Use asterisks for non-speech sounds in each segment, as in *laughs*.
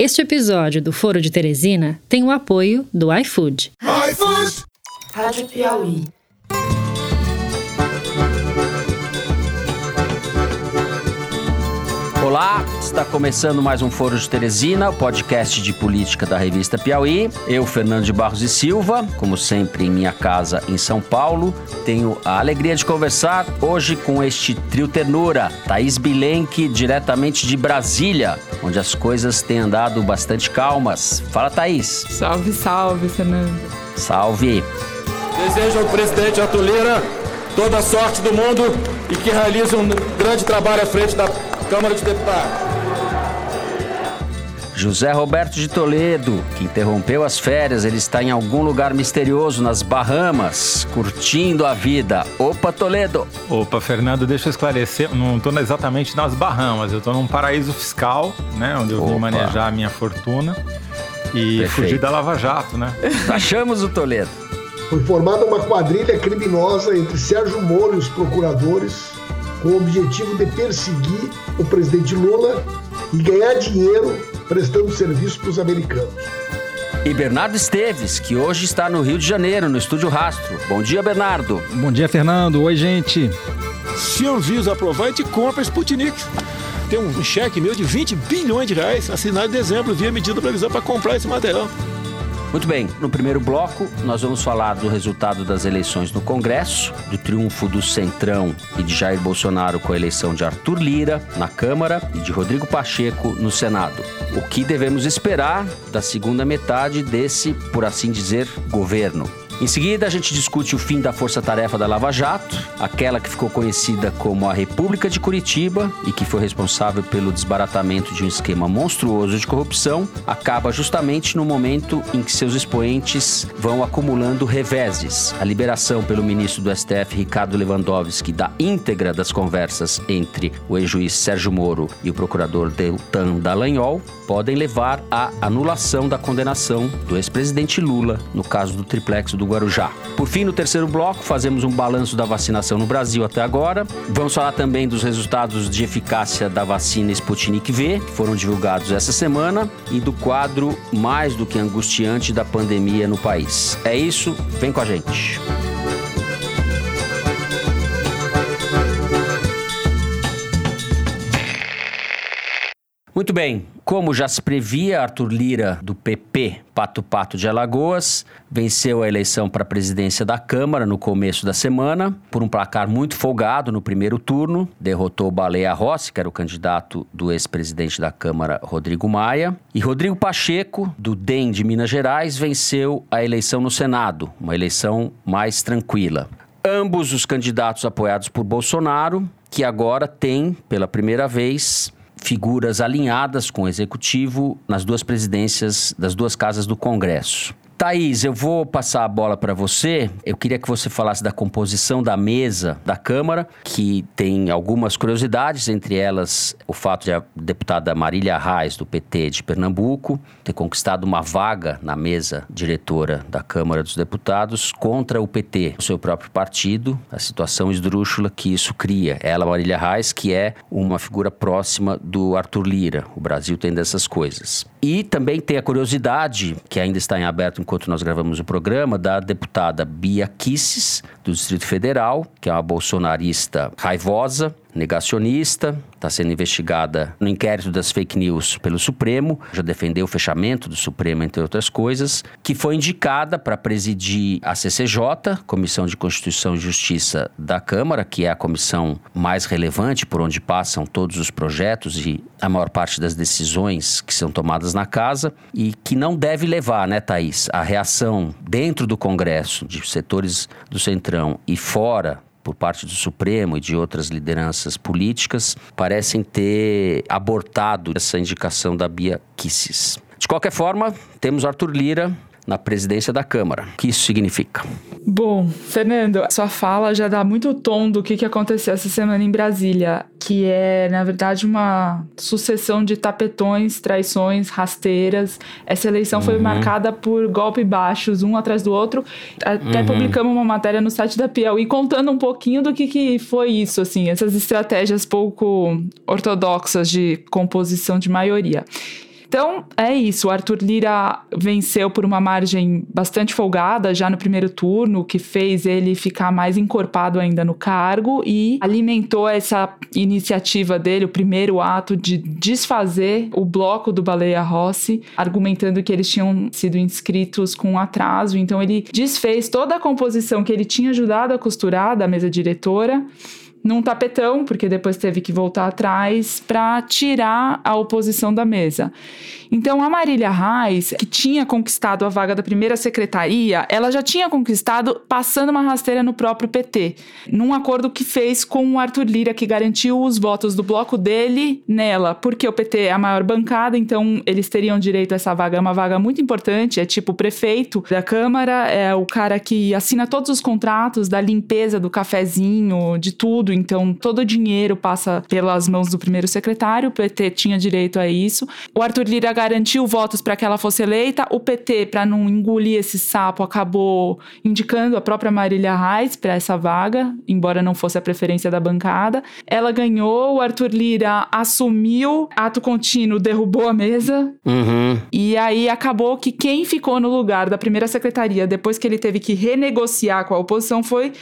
Este episódio do Foro de Teresina tem o apoio do iFood. iFood! Rádio Piauí. Olá, está começando mais um Foro de Teresina, o podcast de política da revista Piauí. Eu, Fernando de Barros e Silva, como sempre em minha casa em São Paulo, tenho a alegria de conversar hoje com este trio ternura, Thaís Bilenque, diretamente de Brasília, onde as coisas têm andado bastante calmas. Fala, Thaís. Salve, salve, Fernando. Salve. Desejo ao presidente Arthur Lira toda a sorte do mundo e que realize um grande trabalho à frente da Câmara de Deputados. José Roberto de Toledo, que interrompeu as férias, ele está em algum lugar misterioso nas Bahamas, curtindo a vida. Opa, Toledo! Opa, Fernando, deixa eu esclarecer. Não estou exatamente nas Bahamas, eu estou num paraíso fiscal, né? Onde eu Opa. vim manejar a minha fortuna e Perfeito. fugir da Lava Jato, né? *laughs* Achamos o Toledo. Foi formada uma quadrilha criminosa entre Sérgio Moro e os procuradores com o objetivo de perseguir o presidente Lula e ganhar dinheiro prestando serviço para os americanos. E Bernardo Esteves, que hoje está no Rio de Janeiro, no Estúdio Rastro. Bom dia, Bernardo. Bom dia, Fernando. Oi, gente. Se a Anvisa aprovar, a gente compra Sputnik. Tem um cheque meu de 20 bilhões de reais assinado em dezembro via medida provisória para comprar esse material. Muito bem, no primeiro bloco nós vamos falar do resultado das eleições no Congresso, do triunfo do Centrão e de Jair Bolsonaro com a eleição de Arthur Lira na Câmara e de Rodrigo Pacheco no Senado. O que devemos esperar da segunda metade desse, por assim dizer, governo? Em seguida, a gente discute o fim da força-tarefa da Lava Jato, aquela que ficou conhecida como a República de Curitiba e que foi responsável pelo desbaratamento de um esquema monstruoso de corrupção, acaba justamente no momento em que seus expoentes vão acumulando reveses. A liberação pelo ministro do STF, Ricardo Lewandowski, da íntegra das conversas entre o ex-juiz Sérgio Moro e o procurador Deltan Dallagnol podem levar à anulação da condenação do ex-presidente Lula no caso do triplex do Guarujá. Por fim, no terceiro bloco, fazemos um balanço da vacinação no Brasil até agora. Vamos falar também dos resultados de eficácia da vacina Sputnik V, que foram divulgados essa semana, e do quadro mais do que angustiante da pandemia no país. É isso, vem com a gente. Muito bem, como já se previa, Arthur Lira, do PP Pato Pato de Alagoas, venceu a eleição para a presidência da Câmara no começo da semana, por um placar muito folgado no primeiro turno, derrotou Baleia Rossi, que era o candidato do ex-presidente da Câmara, Rodrigo Maia, e Rodrigo Pacheco, do DEM de Minas Gerais, venceu a eleição no Senado, uma eleição mais tranquila. Ambos os candidatos apoiados por Bolsonaro, que agora tem, pela primeira vez, figuras alinhadas com o executivo nas duas presidências das duas casas do Congresso. Thaís, eu vou passar a bola para você. Eu queria que você falasse da composição da mesa da Câmara, que tem algumas curiosidades, entre elas o fato de a deputada Marília Reis, do PT de Pernambuco, ter conquistado uma vaga na mesa diretora da Câmara dos Deputados contra o PT, o seu próprio partido, a situação esdrúxula que isso cria. Ela, Marília Reis, que é uma figura próxima do Arthur Lira. O Brasil tem dessas coisas. E também tem a curiosidade, que ainda está em aberto enquanto nós gravamos o programa, da deputada Bia Kisses, do Distrito Federal, que é uma bolsonarista raivosa, negacionista, está sendo investigada no inquérito das fake news pelo Supremo, já defendeu o fechamento do Supremo, entre outras coisas, que foi indicada para presidir a CCJ, Comissão de Constituição e Justiça da Câmara, que é a comissão mais relevante por onde passam todos os projetos e a maior parte das decisões que são tomadas na casa, e que não deve levar, né, Thaís, a reação dentro do Congresso, de setores do Centrão e fora por parte do Supremo e de outras lideranças políticas, parecem ter abortado essa indicação da Bia Kisses. De qualquer forma, temos Arthur Lira na presidência da Câmara. O que isso significa? Bom, Fernando, sua fala já dá muito tom do que, que aconteceu essa semana em Brasília, que é, na verdade, uma sucessão de tapetões, traições, rasteiras. Essa eleição uhum. foi marcada por golpes baixos, um atrás do outro. Até uhum. publicamos uma matéria no site da Piauí contando um pouquinho do que, que foi isso, assim, essas estratégias pouco ortodoxas de composição de maioria. Então, é isso. O Arthur Lira venceu por uma margem bastante folgada já no primeiro turno, que fez ele ficar mais encorpado ainda no cargo e alimentou essa iniciativa dele, o primeiro ato de desfazer o bloco do Baleia Rossi, argumentando que eles tinham sido inscritos com atraso. Então, ele desfez toda a composição que ele tinha ajudado a costurar da mesa diretora num tapetão, porque depois teve que voltar atrás para tirar a oposição da mesa. Então, a Marília Reis, que tinha conquistado a vaga da primeira secretaria, ela já tinha conquistado passando uma rasteira no próprio PT, num acordo que fez com o Arthur Lira, que garantiu os votos do bloco dele nela, porque o PT é a maior bancada, então eles teriam direito a essa vaga, é uma vaga muito importante, é tipo o prefeito da Câmara, é o cara que assina todos os contratos da limpeza do cafezinho, de tudo, então todo o dinheiro passa pelas mãos do primeiro secretário, o PT tinha direito a isso. O Arthur Lira garantiu votos para que ela fosse eleita, o PT, para não engolir esse sapo, acabou indicando a própria Marília Reis para essa vaga, embora não fosse a preferência da bancada. Ela ganhou, o Arthur Lira assumiu, ato contínuo, derrubou a mesa. Uhum. E aí acabou que quem ficou no lugar da primeira secretaria, depois que ele teve que renegociar com a oposição, foi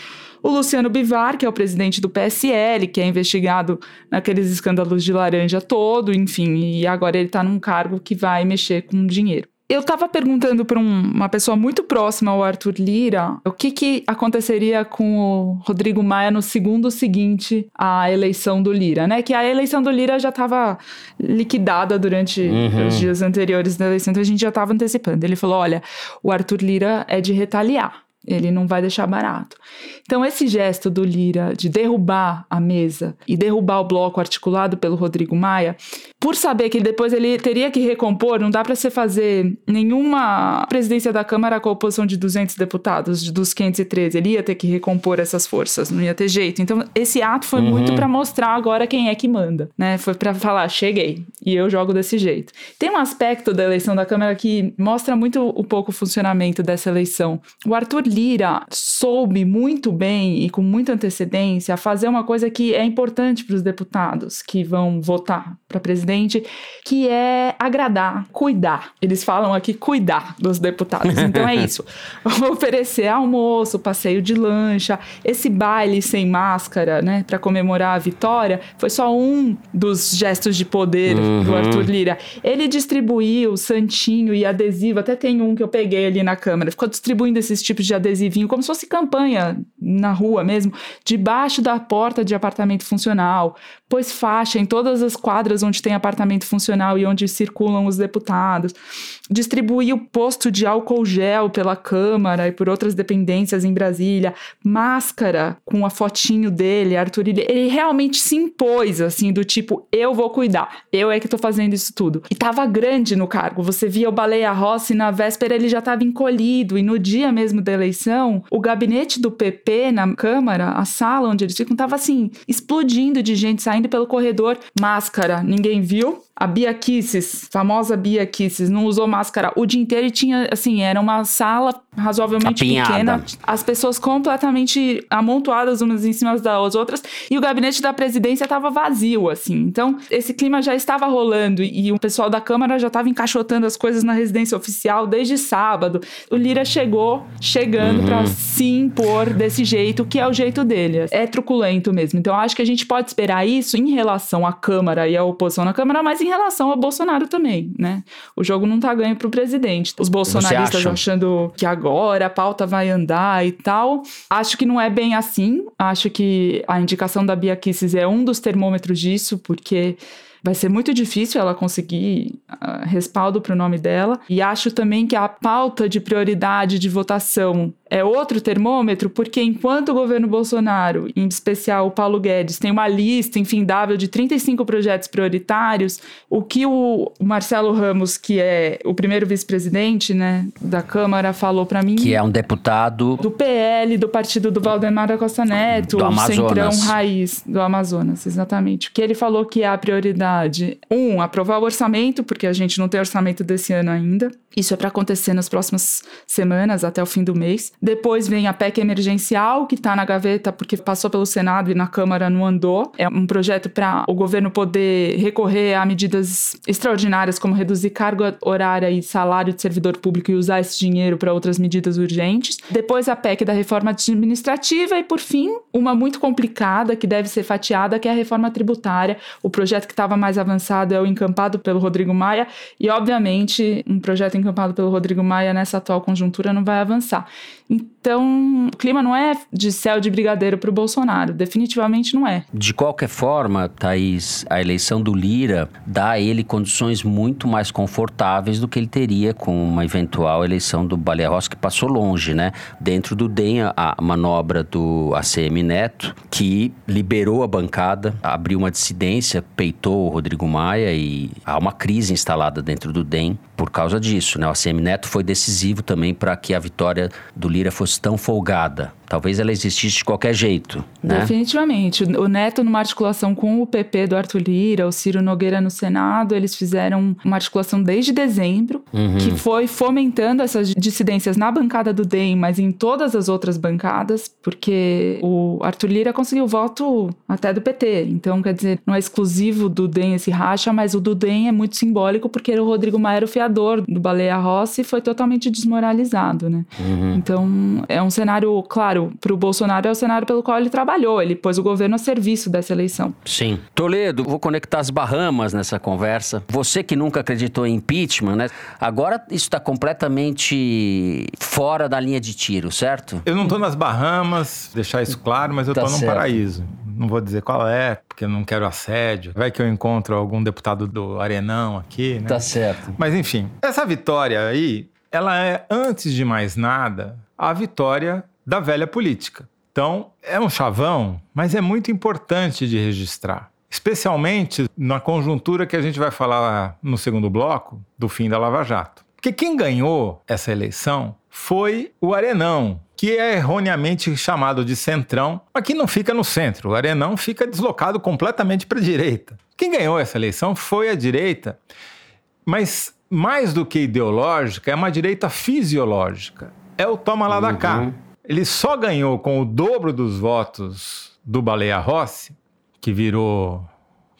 o Luciano Bivar, que é o presidente do PSL, que é investigado naqueles escândalos de laranja todo, enfim, e agora ele está num cargo que vai mexer com dinheiro. Eu estava perguntando para um, uma pessoa muito próxima ao Arthur Lira o que, que aconteceria com o Rodrigo Maia no segundo seguinte à eleição do Lira, né? Que a eleição do Lira já estava liquidada durante uhum. os dias anteriores da eleição, então a gente já estava antecipando. Ele falou: olha, o Arthur Lira é de retaliar. Ele não vai deixar barato. Então, esse gesto do Lira de derrubar a mesa e derrubar o bloco articulado pelo Rodrigo Maia, por saber que depois ele teria que recompor, não dá para você fazer nenhuma presidência da Câmara com a oposição de 200 deputados, dos 513. Ele ia ter que recompor essas forças, não ia ter jeito. Então, esse ato foi uhum. muito para mostrar agora quem é que manda, né? Foi para falar, cheguei e eu jogo desse jeito. Tem um aspecto da eleição da Câmara que mostra muito o pouco funcionamento dessa eleição. O Arthur Lira soube muito bem e com muita antecedência fazer uma coisa que é importante para os deputados que vão votar para presidente, que é agradar, cuidar. Eles falam aqui cuidar dos deputados. Então é isso. *laughs* Oferecer almoço, passeio de lancha, esse baile sem máscara, né, para comemorar a vitória, foi só um dos gestos de poder uhum. do Arthur Lira. Ele distribuiu santinho e adesivo, até tem um que eu peguei ali na câmera. Ficou distribuindo esses tipos de adesivinho, como se fosse campanha na rua mesmo, debaixo da porta de apartamento funcional, pôs faixa em todas as quadras onde tem apartamento funcional e onde circulam os deputados, distribuiu posto de álcool gel pela Câmara e por outras dependências em Brasília, máscara com a fotinho dele, Arthur Ilha. Ele realmente se impôs, assim, do tipo, eu vou cuidar, eu é que tô fazendo isso tudo. E tava grande no cargo, você via o Baleia Rossi, na véspera ele já tava encolhido, e no dia mesmo da eleição, o gabinete do PP na Câmara, a sala onde eles ficam, tava assim, explodindo de gente saindo pelo corredor, máscara, ninguém viu, a Bia Kisses, famosa Bia Kisses, não usou máscara o dia inteiro e tinha, assim, era uma sala razoavelmente Apinhada. pequena, as pessoas completamente amontoadas umas em cima das outras e o gabinete da presidência estava vazio, assim. Então, esse clima já estava rolando e, o pessoal da Câmara já estava encaixotando as coisas na residência oficial desde sábado. O Lira chegou, chegando uhum. para se impor desse jeito, que é o jeito dele. É truculento mesmo. Então, acho que a gente pode esperar isso em relação à Câmara e à oposição na Câmara, mas em relação ao Bolsonaro também, né? O jogo não tá ganho pro presidente. Os bolsonaristas achando que agora a pauta vai andar e tal. Acho que não é bem assim. Acho que a indicação da Bia Kisses é um dos termômetros disso, porque vai ser muito difícil ela conseguir uh, respaldo para o nome dela. E acho também que a pauta de prioridade de votação é outro termômetro, porque enquanto o governo Bolsonaro, em especial o Paulo Guedes, tem uma lista infindável de 35 projetos prioritários, o que o Marcelo Ramos, que é o primeiro vice-presidente né, da Câmara, falou para mim. Que é um deputado. Do PL, do partido do Valdemar da Costa Neto, do Amazonas. Centrão Raiz do Amazonas, exatamente. O que ele falou que é a prioridade: um, aprovar o orçamento, porque a gente não tem orçamento desse ano ainda. Isso é para acontecer nas próximas semanas, até o fim do mês. Depois vem a PEC emergencial, que está na gaveta porque passou pelo Senado e na Câmara não andou. É um projeto para o governo poder recorrer a medidas extraordinárias, como reduzir carga horária e salário de servidor público e usar esse dinheiro para outras medidas urgentes. Depois a PEC da reforma administrativa e, por fim, uma muito complicada que deve ser fatiada, que é a reforma tributária. O projeto que estava mais avançado é o encampado pelo Rodrigo Maia e, obviamente, um projeto encampado pelo Rodrigo Maia nessa atual conjuntura não vai avançar. Então, o clima não é de céu de brigadeiro para o Bolsonaro, definitivamente não é. De qualquer forma, Thaís, a eleição do Lira dá a ele condições muito mais confortáveis do que ele teria com uma eventual eleição do Baleia Rossi, que passou longe, né? Dentro do DEM, a manobra do ACM Neto, que liberou a bancada, abriu uma dissidência, peitou o Rodrigo Maia e há uma crise instalada dentro do DEM por causa disso, né? O ACM Neto foi decisivo também para que a vitória do Lira fosse tão folgada. Talvez ela existisse de qualquer jeito. Né? Definitivamente. O Neto, numa articulação com o PP do Arthur Lira, o Ciro Nogueira no Senado, eles fizeram uma articulação desde dezembro, uhum. que foi fomentando essas dissidências na bancada do DEM, mas em todas as outras bancadas, porque o Arthur Lira conseguiu voto até do PT. Então, quer dizer, não é exclusivo do DEM esse racha, mas o do DEM é muito simbólico porque o Rodrigo Maia era o fiador do Baleia Rossi e foi totalmente desmoralizado, né? Uhum. Então, é um cenário, claro, claro, para o Bolsonaro é o cenário pelo qual ele trabalhou. Ele pôs o governo a serviço dessa eleição. Sim. Toledo, vou conectar as Bahamas nessa conversa. Você que nunca acreditou em impeachment, né? Agora isso está completamente fora da linha de tiro, certo? Eu não estou nas Bahamas, deixar isso claro, mas eu estou tá num paraíso. Não vou dizer qual é, porque eu não quero assédio. Vai que eu encontro algum deputado do Arenão aqui, né? Tá certo. Mas enfim, essa vitória aí, ela é, antes de mais nada, a vitória da velha política. Então, é um chavão, mas é muito importante de registrar. Especialmente na conjuntura que a gente vai falar no segundo bloco do fim da Lava Jato. Porque quem ganhou essa eleição foi o Arenão, que é erroneamente chamado de centrão, mas que não fica no centro. O Arenão fica deslocado completamente para a direita. Quem ganhou essa eleição foi a direita, mas mais do que ideológica, é uma direita fisiológica. É o toma lá uhum. da cá. Ele só ganhou com o dobro dos votos do Baleia Rossi, que virou,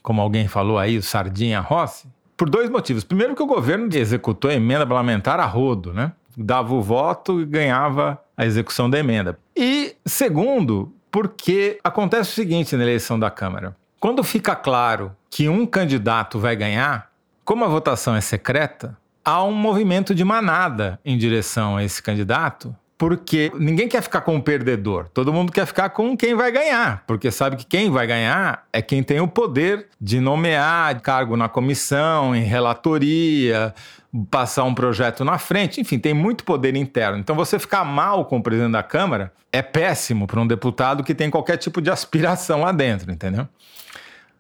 como alguém falou aí, o Sardinha Rossi, por dois motivos. Primeiro, que o governo executou a emenda parlamentar a rodo, né? Dava o voto e ganhava a execução da emenda. E segundo, porque acontece o seguinte na eleição da Câmara: quando fica claro que um candidato vai ganhar, como a votação é secreta, há um movimento de manada em direção a esse candidato porque ninguém quer ficar com o perdedor, todo mundo quer ficar com quem vai ganhar, porque sabe que quem vai ganhar é quem tem o poder de nomear cargo na comissão, em relatoria, passar um projeto na frente, enfim, tem muito poder interno. Então você ficar mal com o presidente da Câmara é péssimo para um deputado que tem qualquer tipo de aspiração lá dentro, entendeu?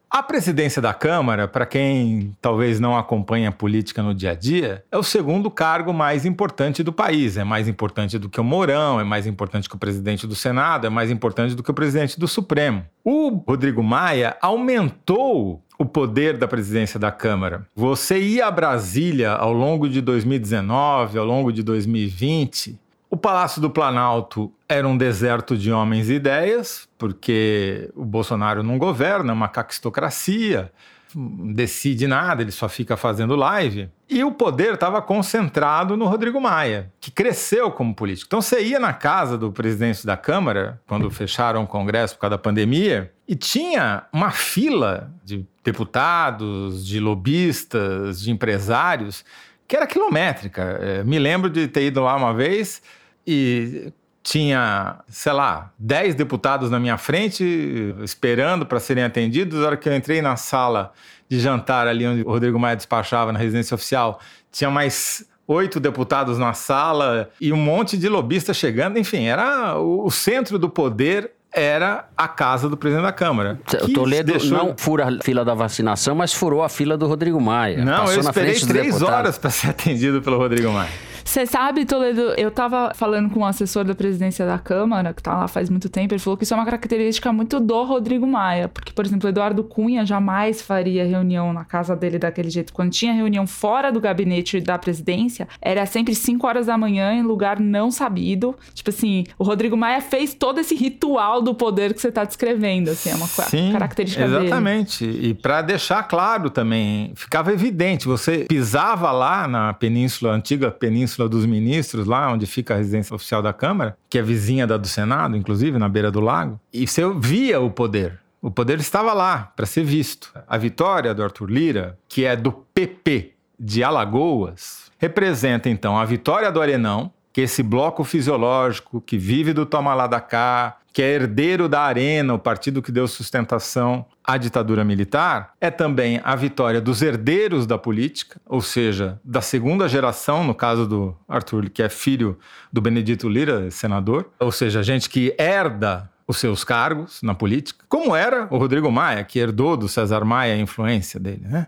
A presidência da Câmara, para quem talvez não acompanha a política no dia a dia, é o segundo cargo mais importante do país. É mais importante do que o Mourão, é mais importante que o presidente do Senado, é mais importante do que o presidente do Supremo. O Rodrigo Maia aumentou o poder da presidência da Câmara. Você ia a Brasília ao longo de 2019, ao longo de 2020, o Palácio do Planalto era um deserto de homens e ideias, porque o Bolsonaro não governa, é uma caquistocracia, decide nada, ele só fica fazendo live. E o poder estava concentrado no Rodrigo Maia, que cresceu como político. Então você ia na casa do presidente da Câmara, quando fecharam o Congresso por causa da pandemia, e tinha uma fila de deputados, de lobistas, de empresários que era quilométrica. É, me lembro de ter ido lá uma vez e tinha, sei lá, 10 deputados na minha frente esperando para serem atendidos. Na hora que eu entrei na sala de jantar ali onde o Rodrigo Maia despachava na residência oficial, tinha mais oito deputados na sala e um monte de lobistas chegando. Enfim, era o centro do poder era a casa do presidente da Câmara. O Toledo deixou... não fura a fila da vacinação, mas furou a fila do Rodrigo Maia. Não, Passou eu esperei três horas para ser *laughs* atendido pelo Rodrigo Maia. Você sabe, Toledo, eu tava falando com um assessor da presidência da Câmara, que tá lá faz muito tempo, ele falou que isso é uma característica muito do Rodrigo Maia, porque, por exemplo, Eduardo Cunha jamais faria reunião na casa dele daquele jeito. Quando tinha reunião fora do gabinete da presidência, era sempre 5 horas da manhã em lugar não sabido. Tipo assim, o Rodrigo Maia fez todo esse ritual do poder que você tá descrevendo, assim, é uma Sim, característica exatamente. dele. Exatamente. E para deixar claro também, ficava evidente, você pisava lá na península, antiga península dos ministros, lá onde fica a residência oficial da Câmara, que é vizinha da do Senado, inclusive, na beira do lago, e você via o poder. O poder estava lá para ser visto. A vitória do Arthur Lira, que é do PP de Alagoas, representa então a vitória do Arenão, que esse bloco fisiológico que vive do toma lá da cá, que é herdeiro da Arena, o partido que deu sustentação à ditadura militar, é também a vitória dos herdeiros da política, ou seja, da segunda geração, no caso do Arthur, que é filho do Benedito Lira, senador, ou seja, gente que herda os seus cargos na política, como era o Rodrigo Maia, que herdou do César Maia a influência dele, né?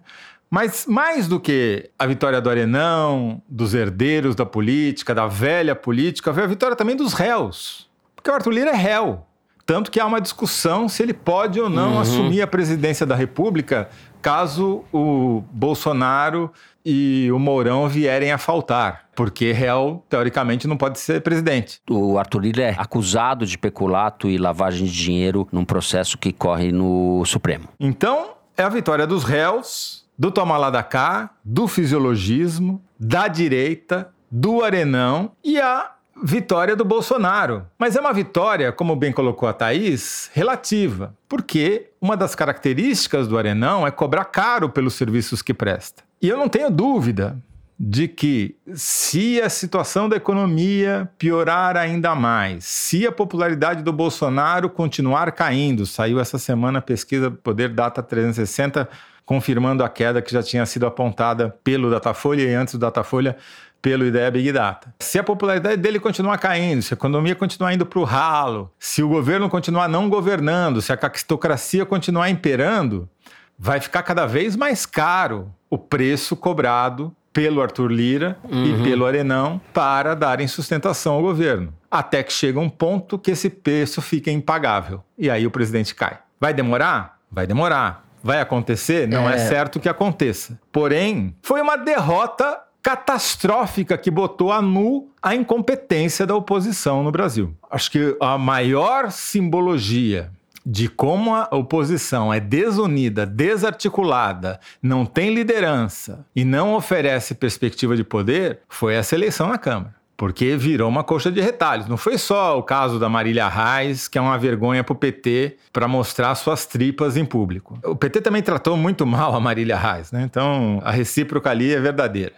Mas mais do que a vitória do Arenão, dos herdeiros da política, da velha política, veio a vitória também dos réus. Porque o Arthur Lira é réu. Tanto que há uma discussão se ele pode ou não uhum. assumir a presidência da República caso o Bolsonaro e o Mourão vierem a faltar. Porque réu, teoricamente, não pode ser presidente. O Arthur Lira é acusado de peculato e lavagem de dinheiro num processo que corre no Supremo. Então, é a vitória dos réus do tomar lá da cá, do fisiologismo, da direita, do arenão e a vitória do Bolsonaro. Mas é uma vitória, como bem colocou a Thaís, relativa, porque uma das características do arenão é cobrar caro pelos serviços que presta. E eu não tenho dúvida de que se a situação da economia piorar ainda mais, se a popularidade do Bolsonaro continuar caindo, saiu essa semana a pesquisa Poder Data 360 confirmando a queda que já tinha sido apontada pelo Datafolha e antes do Datafolha pelo Ideia Big Data. Se a popularidade dele continuar caindo, se a economia continuar indo para o ralo, se o governo continuar não governando, se a caquistocracia continuar imperando, vai ficar cada vez mais caro o preço cobrado pelo Arthur Lira uhum. e pelo Arenão para darem sustentação ao governo. Até que chega um ponto que esse preço fica impagável. E aí o presidente cai. Vai demorar? Vai demorar. Vai acontecer? Não é, é certo que aconteça. Porém, foi uma derrota catastrófica que botou a nu a incompetência da oposição no Brasil. Acho que a maior simbologia de como a oposição é desunida, desarticulada, não tem liderança e não oferece perspectiva de poder foi essa eleição na Câmara porque virou uma coxa de retalhos. Não foi só o caso da Marília Reis, que é uma vergonha para o PT para mostrar suas tripas em público. O PT também tratou muito mal a Marília Reis, né? então a recíproca ali é verdadeira.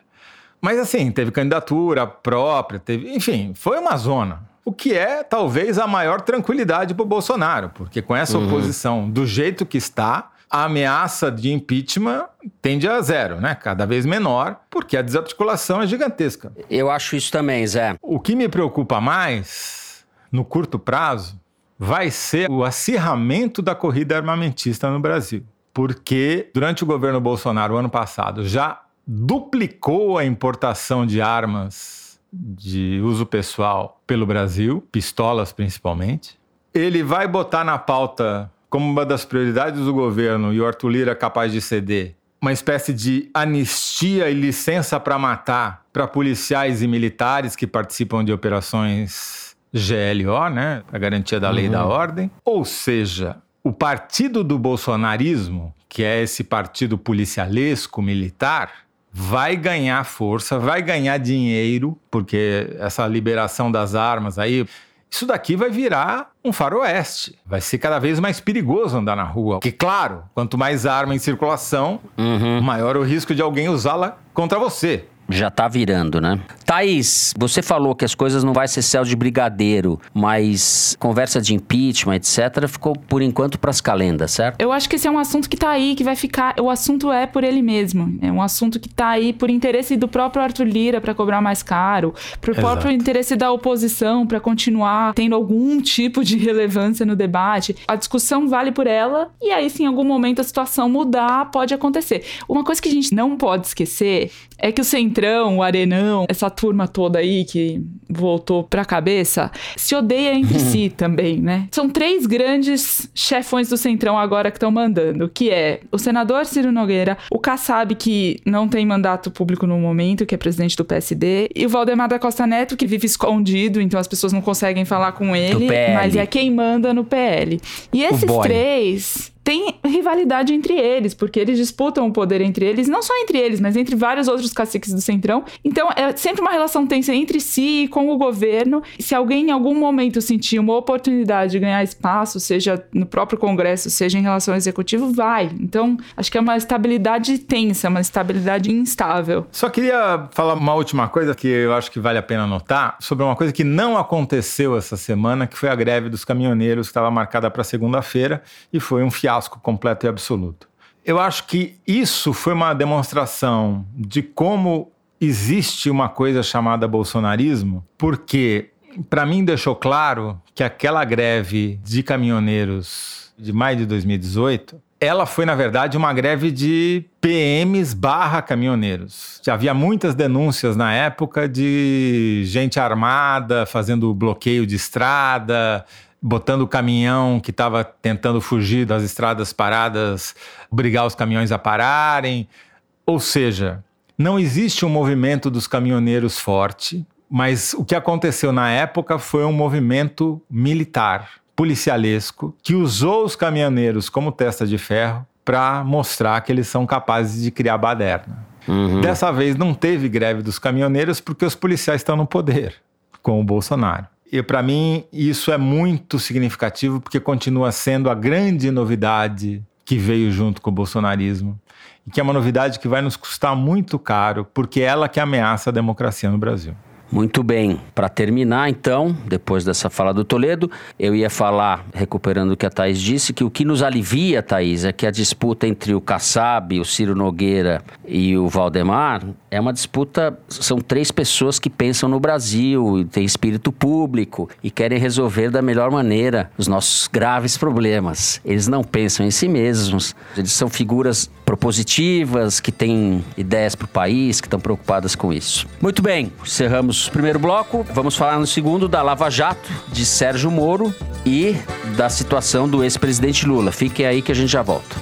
Mas assim, teve candidatura própria, teve, enfim, foi uma zona. O que é talvez a maior tranquilidade para o Bolsonaro, porque com essa uhum. oposição do jeito que está, a ameaça de impeachment tende a zero, né? Cada vez menor, porque a desarticulação é gigantesca. Eu acho isso também, Zé. O que me preocupa mais, no curto prazo, vai ser o acirramento da corrida armamentista no Brasil. Porque durante o governo Bolsonaro, ano passado, já duplicou a importação de armas de uso pessoal pelo Brasil, pistolas principalmente. Ele vai botar na pauta como uma das prioridades do governo, e o Arthur Lira é capaz de ceder, uma espécie de anistia e licença para matar para policiais e militares que participam de operações GLO, né, a garantia da lei e da uhum. ordem. Ou seja, o partido do bolsonarismo, que é esse partido policialesco militar, vai ganhar força, vai ganhar dinheiro, porque essa liberação das armas aí isso daqui vai virar um faroeste. Vai ser cada vez mais perigoso andar na rua. Porque, claro, quanto mais arma em circulação, uhum. maior o risco de alguém usá-la contra você. Já tá virando, né? Thaís, você falou que as coisas não vai ser céu de brigadeiro, mas conversa de impeachment, etc., ficou por enquanto para as calendas, certo? Eu acho que esse é um assunto que tá aí, que vai ficar. O assunto é por ele mesmo. É um assunto que tá aí por interesse do próprio Arthur Lira para cobrar mais caro, pro Exato. próprio interesse da oposição para continuar tendo algum tipo de relevância no debate. A discussão vale por ela, e aí, se em algum momento a situação mudar, pode acontecer. Uma coisa que a gente não pode esquecer é que o Centrão, o Arenão, essa turma toda aí que voltou pra cabeça se odeia entre *laughs* si também, né? São três grandes chefões do Centrão agora que estão mandando, que é o senador Ciro Nogueira, o Kassab, que não tem mandato público no momento, que é presidente do PSD, e o Valdemar da Costa Neto, que vive escondido, então as pessoas não conseguem falar com ele, mas é quem manda no PL. E esses três tem rivalidade entre eles, porque eles disputam o poder entre eles, não só entre eles, mas entre vários outros caciques do Centrão. Então é sempre uma relação tensa entre si e com o governo. Se alguém em algum momento sentir uma oportunidade de ganhar espaço, seja no próprio Congresso, seja em relação ao executivo, vai. Então acho que é uma estabilidade tensa, uma estabilidade instável. Só queria falar uma última coisa que eu acho que vale a pena notar sobre uma coisa que não aconteceu essa semana, que foi a greve dos caminhoneiros que estava marcada para segunda-feira e foi um fiasco fiasco completo e absoluto. Eu acho que isso foi uma demonstração de como existe uma coisa chamada bolsonarismo, porque para mim deixou claro que aquela greve de caminhoneiros de maio de 2018 ela foi, na verdade, uma greve de PMs barra caminhoneiros. Já havia muitas denúncias na época de gente armada fazendo bloqueio de estrada, botando o caminhão que estava tentando fugir das estradas paradas, obrigar os caminhões a pararem. Ou seja, não existe um movimento dos caminhoneiros forte, mas o que aconteceu na época foi um movimento militar, policialesco, que usou os caminhoneiros como testa de ferro para mostrar que eles são capazes de criar baderna. Uhum. Dessa vez não teve greve dos caminhoneiros porque os policiais estão no poder com o Bolsonaro. E para mim isso é muito significativo porque continua sendo a grande novidade que veio junto com o bolsonarismo e que é uma novidade que vai nos custar muito caro porque é ela que ameaça a democracia no Brasil. Muito bem. Para terminar, então, depois dessa fala do Toledo, eu ia falar, recuperando o que a Thaís disse, que o que nos alivia, Thaís, é que a disputa entre o Kassab, o Ciro Nogueira e o Valdemar é uma disputa. São três pessoas que pensam no Brasil, têm espírito público e querem resolver da melhor maneira os nossos graves problemas. Eles não pensam em si mesmos, eles são figuras propositivas, que têm ideias para o país, que estão preocupadas com isso. Muito bem, encerramos primeiro bloco. Vamos falar no segundo da Lava Jato, de Sérgio Moro e da situação do ex-presidente Lula. Fiquem aí que a gente já volta.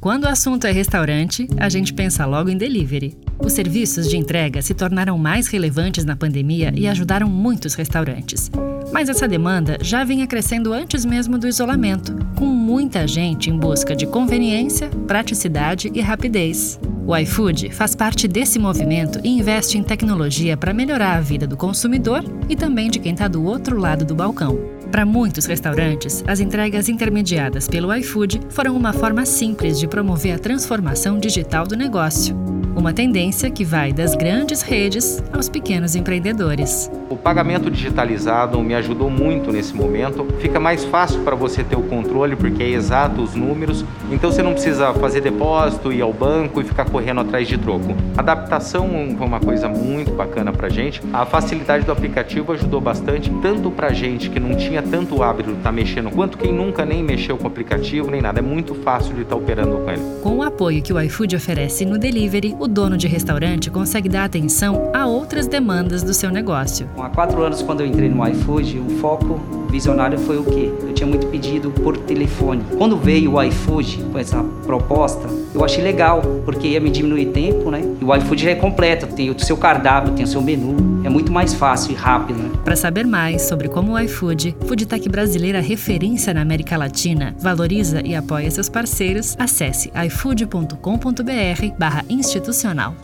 Quando o assunto é restaurante, a gente pensa logo em delivery. Os serviços de entrega se tornaram mais relevantes na pandemia e ajudaram muitos restaurantes. Mas essa demanda já vinha crescendo antes mesmo do isolamento, com muita gente em busca de conveniência, praticidade e rapidez. O iFood faz parte desse movimento e investe em tecnologia para melhorar a vida do consumidor e também de quem está do outro lado do balcão. Para muitos restaurantes, as entregas intermediadas pelo iFood foram uma forma simples de promover a transformação digital do negócio. Uma tendência que vai das grandes redes aos pequenos empreendedores. O pagamento digitalizado me ajudou muito nesse momento. Fica mais fácil para você ter o controle porque é exato os números, então você não precisa fazer depósito, ir ao banco e ficar correndo atrás de troco. A adaptação foi uma coisa muito bacana para gente. A facilidade do aplicativo ajudou bastante, tanto para gente que não tinha tanto hábito de estar tá mexendo, quanto quem nunca nem mexeu com o aplicativo nem nada. É muito fácil de estar tá operando com ele. Com o apoio que o iFood oferece no delivery, o dono de restaurante consegue dar atenção a outras demandas do seu negócio. Há quatro anos, quando eu entrei no iFood, o foco visionário foi o quê? Eu tinha muito pedido por telefone. Quando veio o iFood com essa proposta, eu achei legal, porque ia me diminuir tempo, né? E o iFood já é completo, tem o seu cardápio, tem o seu menu, é muito mais fácil e rápido. Né? Para saber mais sobre como o iFood, Foodtech brasileira referência na América Latina, valoriza e apoia seus parceiros, acesse ifood.com.br/institucional.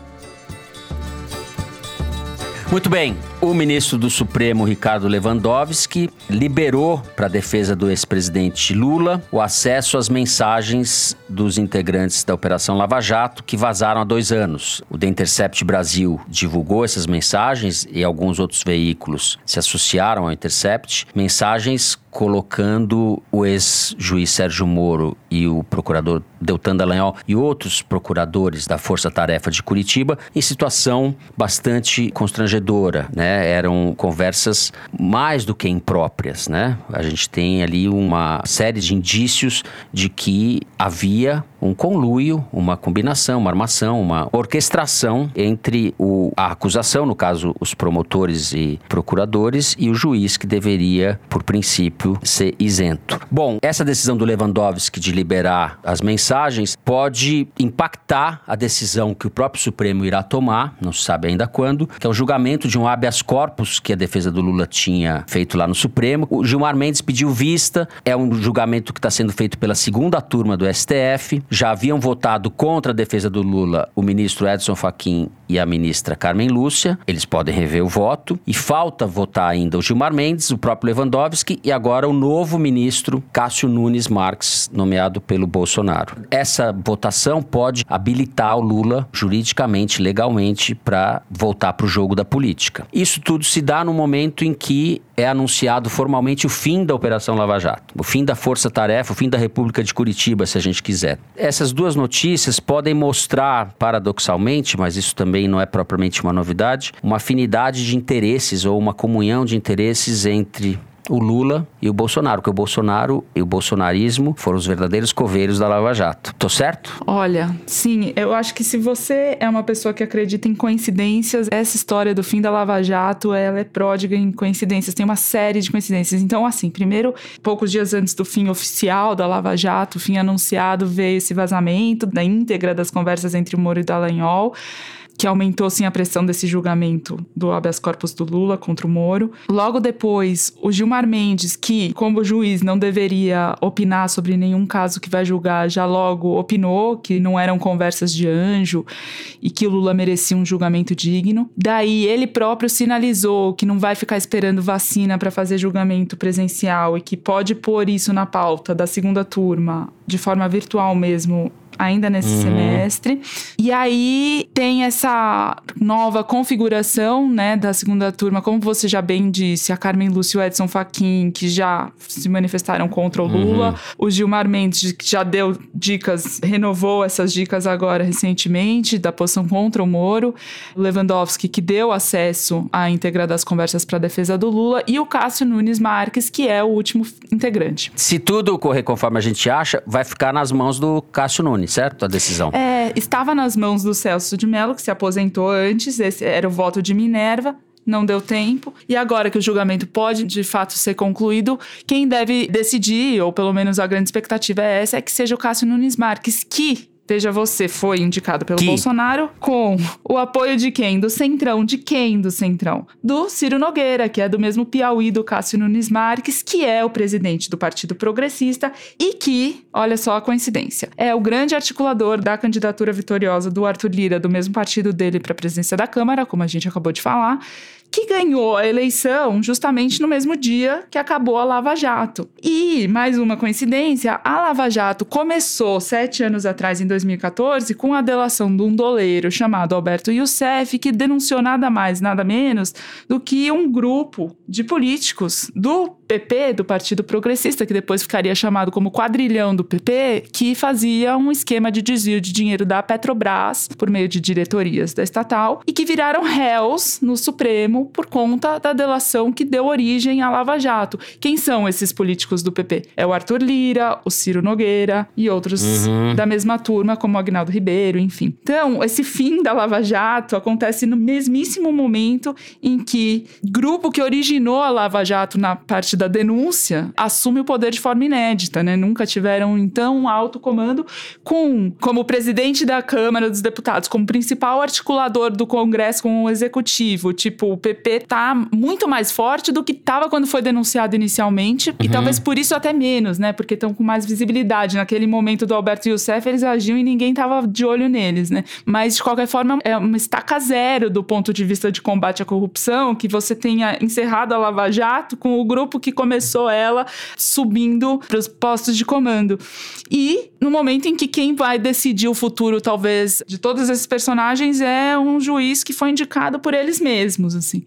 Muito bem, o ministro do Supremo, Ricardo Lewandowski, liberou para a defesa do ex-presidente Lula o acesso às mensagens dos integrantes da Operação Lava Jato que vazaram há dois anos. O The Intercept Brasil divulgou essas mensagens e alguns outros veículos se associaram ao Intercept. Mensagens colocando o ex-juiz Sérgio Moro e o procurador Deltan Dallagnol e outros procuradores da Força Tarefa de Curitiba em situação bastante constrangedora, né? Eram conversas mais do que impróprias, né? A gente tem ali uma série de indícios de que havia um conluio, uma combinação, uma armação, uma orquestração entre o, a acusação, no caso, os promotores e procuradores, e o juiz que deveria, por princípio, ser isento. Bom, essa decisão do Lewandowski de liberar as mensagens pode impactar a decisão que o próprio Supremo irá tomar, não se sabe ainda quando, que é o julgamento de um habeas corpus que a defesa do Lula tinha feito lá no Supremo. O Gilmar Mendes pediu vista, é um julgamento que está sendo feito pela segunda turma do STF. Já haviam votado contra a defesa do Lula o ministro Edson Fachin e a ministra Carmen Lúcia. Eles podem rever o voto. E falta votar ainda o Gilmar Mendes, o próprio Lewandowski e agora o novo ministro Cássio Nunes Marques, nomeado pelo Bolsonaro. Essa votação pode habilitar o Lula juridicamente, legalmente, para voltar para o jogo da política. Isso tudo se dá no momento em que é anunciado formalmente o fim da Operação Lava Jato, o fim da Força Tarefa, o fim da República de Curitiba, se a gente quiser. Essas duas notícias podem mostrar, paradoxalmente, mas isso também não é propriamente uma novidade, uma afinidade de interesses ou uma comunhão de interesses entre o Lula e o Bolsonaro, porque o Bolsonaro e o bolsonarismo foram os verdadeiros coveiros da Lava Jato. Tô certo? Olha, sim, eu acho que se você é uma pessoa que acredita em coincidências, essa história do fim da Lava Jato, ela é pródiga em coincidências, tem uma série de coincidências. Então, assim, primeiro, poucos dias antes do fim oficial da Lava Jato, o fim anunciado, veio esse vazamento da íntegra das conversas entre o Moro e o Dallagnol que aumentou sim a pressão desse julgamento do habeas corpus do Lula contra o Moro. Logo depois, o Gilmar Mendes, que como juiz não deveria opinar sobre nenhum caso que vai julgar, já logo opinou que não eram conversas de anjo e que o Lula merecia um julgamento digno. Daí ele próprio sinalizou que não vai ficar esperando vacina para fazer julgamento presencial e que pode pôr isso na pauta da segunda turma de forma virtual mesmo ainda nesse uhum. semestre. E aí tem essa nova configuração, né, da segunda turma, como você já bem disse, a Carmen Lúcia e o Edson Fachin, que já se manifestaram contra o Lula, uhum. o Gilmar Mendes, que já deu dicas, renovou essas dicas agora recentemente, da posição contra o Moro, o Lewandowski, que deu acesso à íntegra das conversas para a defesa do Lula, e o Cássio Nunes Marques, que é o último integrante. Se tudo ocorrer conforme a gente acha, vai ficar nas mãos do Cássio Nunes certo? A decisão. É, estava nas mãos do Celso de Mello, que se aposentou antes, esse era o voto de Minerva não deu tempo. E agora que o julgamento pode de fato ser concluído, quem deve decidir, ou pelo menos a grande expectativa é essa, é que seja o Cássio Nunes Marques, que Veja você, foi indicado pelo que? Bolsonaro com o apoio de quem? Do Centrão. De quem do Centrão? Do Ciro Nogueira, que é do mesmo Piauí do Cássio Nunes Marques, que é o presidente do Partido Progressista e que, olha só a coincidência, é o grande articulador da candidatura vitoriosa do Arthur Lira, do mesmo partido dele para a presidência da Câmara, como a gente acabou de falar, que ganhou a eleição justamente no mesmo dia que acabou a Lava Jato. E, mais uma coincidência, a Lava Jato começou sete anos atrás, em 2014, com a delação de um doleiro chamado Alberto Youssef, que denunciou nada mais, nada menos do que um grupo de políticos do PP, do Partido Progressista, que depois ficaria chamado como quadrilhão do PP, que fazia um esquema de desvio de dinheiro da Petrobras por meio de diretorias da estatal e que viraram réus no Supremo por conta da delação que deu origem à Lava Jato. Quem são esses políticos do PP? É o Arthur Lira, o Ciro Nogueira e outros uhum. da mesma turma, como o Agnaldo Ribeiro, enfim. Então, esse fim da Lava Jato acontece no mesmíssimo momento em que grupo que originou a Lava Jato na parte da denúncia assume o poder de forma inédita, né? Nunca tiveram então alto comando com como presidente da Câmara dos Deputados, como principal articulador do Congresso com o executivo, tipo o PP tá muito mais forte do que estava quando foi denunciado inicialmente. Uhum. E talvez por isso até menos, né? Porque estão com mais visibilidade. Naquele momento do Alberto Youssef, eles agiam e ninguém tava de olho neles, né? Mas, de qualquer forma, é uma estaca zero do ponto de vista de combate à corrupção que você tenha encerrado a Lava Jato com o grupo que começou ela subindo para os postos de comando. E no momento em que quem vai decidir o futuro, talvez, de todos esses personagens é um juiz que foi indicado por eles mesmos, assim.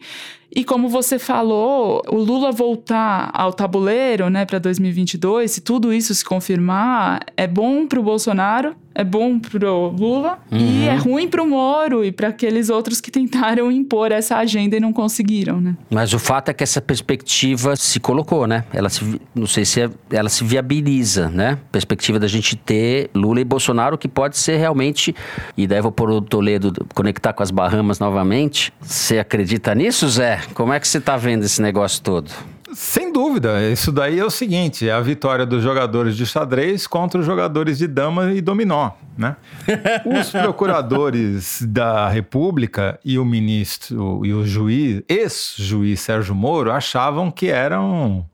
E como você falou, o Lula voltar ao tabuleiro, né, para 2022, se tudo isso se confirmar, é bom para o Bolsonaro, é bom pro Lula uhum. e é ruim pro Moro e para aqueles outros que tentaram impor essa agenda e não conseguiram, né? Mas o fato é que essa perspectiva se colocou, né? Ela se, não sei se é, ela se viabiliza, né? Perspectiva da gente ter Lula e Bolsonaro que pode ser realmente e daí vou pôr o Toledo conectar com as Bahamas novamente. Você acredita nisso, Zé? Como é que você tá vendo esse negócio todo? Sem dúvida, isso daí é o seguinte: é a vitória dos jogadores de xadrez contra os jogadores de dama e dominó, né? *laughs* Os procuradores da República e o ministro e o juiz, ex-juiz Sérgio Moro, achavam que eram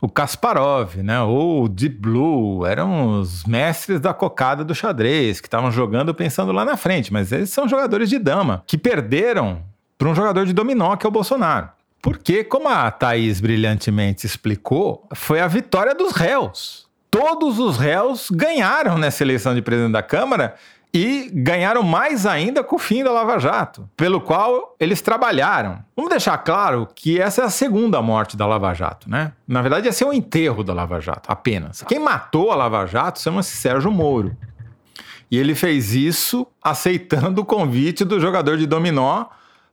o Kasparov, né? Ou o Deep Blue, eram os mestres da cocada do xadrez, que estavam jogando pensando lá na frente, mas eles são jogadores de dama, que perderam para um jogador de dominó, que é o Bolsonaro. Porque, como a Thaís brilhantemente explicou, foi a vitória dos réus. Todos os réus ganharam nessa eleição de presidente da Câmara e ganharam mais ainda com o fim da Lava Jato, pelo qual eles trabalharam. Vamos deixar claro que essa é a segunda morte da Lava Jato, né? Na verdade, ia ser o um enterro da Lava Jato, apenas. Quem matou a Lava Jato chama-se Sérgio Moro. E ele fez isso aceitando o convite do jogador de dominó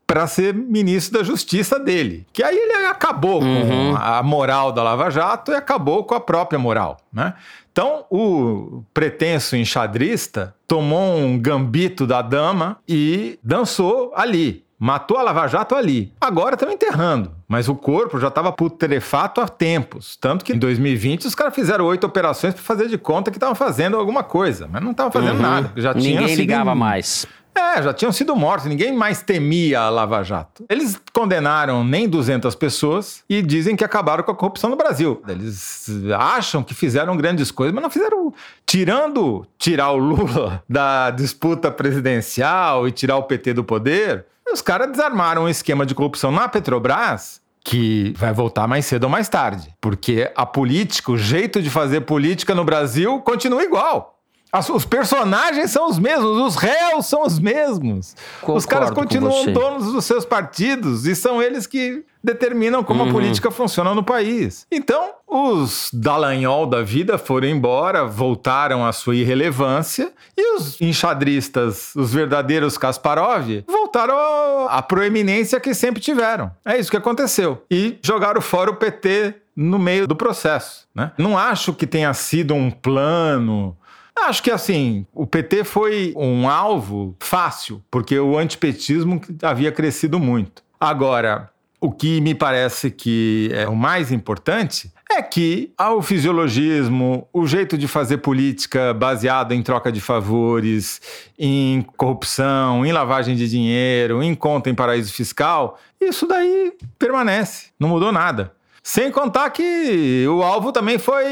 para ser ministro da Justiça dele. Que aí ele acabou uhum. com a moral da Lava Jato e acabou com a própria moral, né? Então, o pretenso enxadrista tomou um gambito da dama e dançou ali. Matou a Lava Jato ali. Agora estão enterrando. Mas o corpo já estava putrefato há tempos. Tanto que em 2020 os caras fizeram oito operações para fazer de conta que estavam fazendo alguma coisa. Mas não estavam fazendo uhum. nada. Já Ninguém ligava mais. É, já tinham sido mortos, ninguém mais temia a Lava Jato. Eles condenaram nem 200 pessoas e dizem que acabaram com a corrupção no Brasil. Eles acham que fizeram grandes coisas, mas não fizeram. Tirando tirar o Lula *laughs* da disputa presidencial e tirar o PT do poder, os caras desarmaram um esquema de corrupção na Petrobras que vai voltar mais cedo ou mais tarde. Porque a política, o jeito de fazer política no Brasil continua igual. As, os personagens são os mesmos, os réus são os mesmos. Concordo os caras continuam donos dos seus partidos e são eles que determinam como uhum. a política funciona no país. Então, os Dallagnol da vida foram embora, voltaram à sua irrelevância, e os enxadristas, os verdadeiros Kasparov, voltaram à proeminência que sempre tiveram. É isso que aconteceu. E jogaram fora o PT no meio do processo. Né? Não acho que tenha sido um plano Acho que assim, o PT foi um alvo fácil, porque o antipetismo havia crescido muito. Agora, o que me parece que é o mais importante é que o fisiologismo, o jeito de fazer política baseado em troca de favores, em corrupção, em lavagem de dinheiro, em conta em paraíso fiscal, isso daí permanece, não mudou nada. Sem contar que o alvo também foi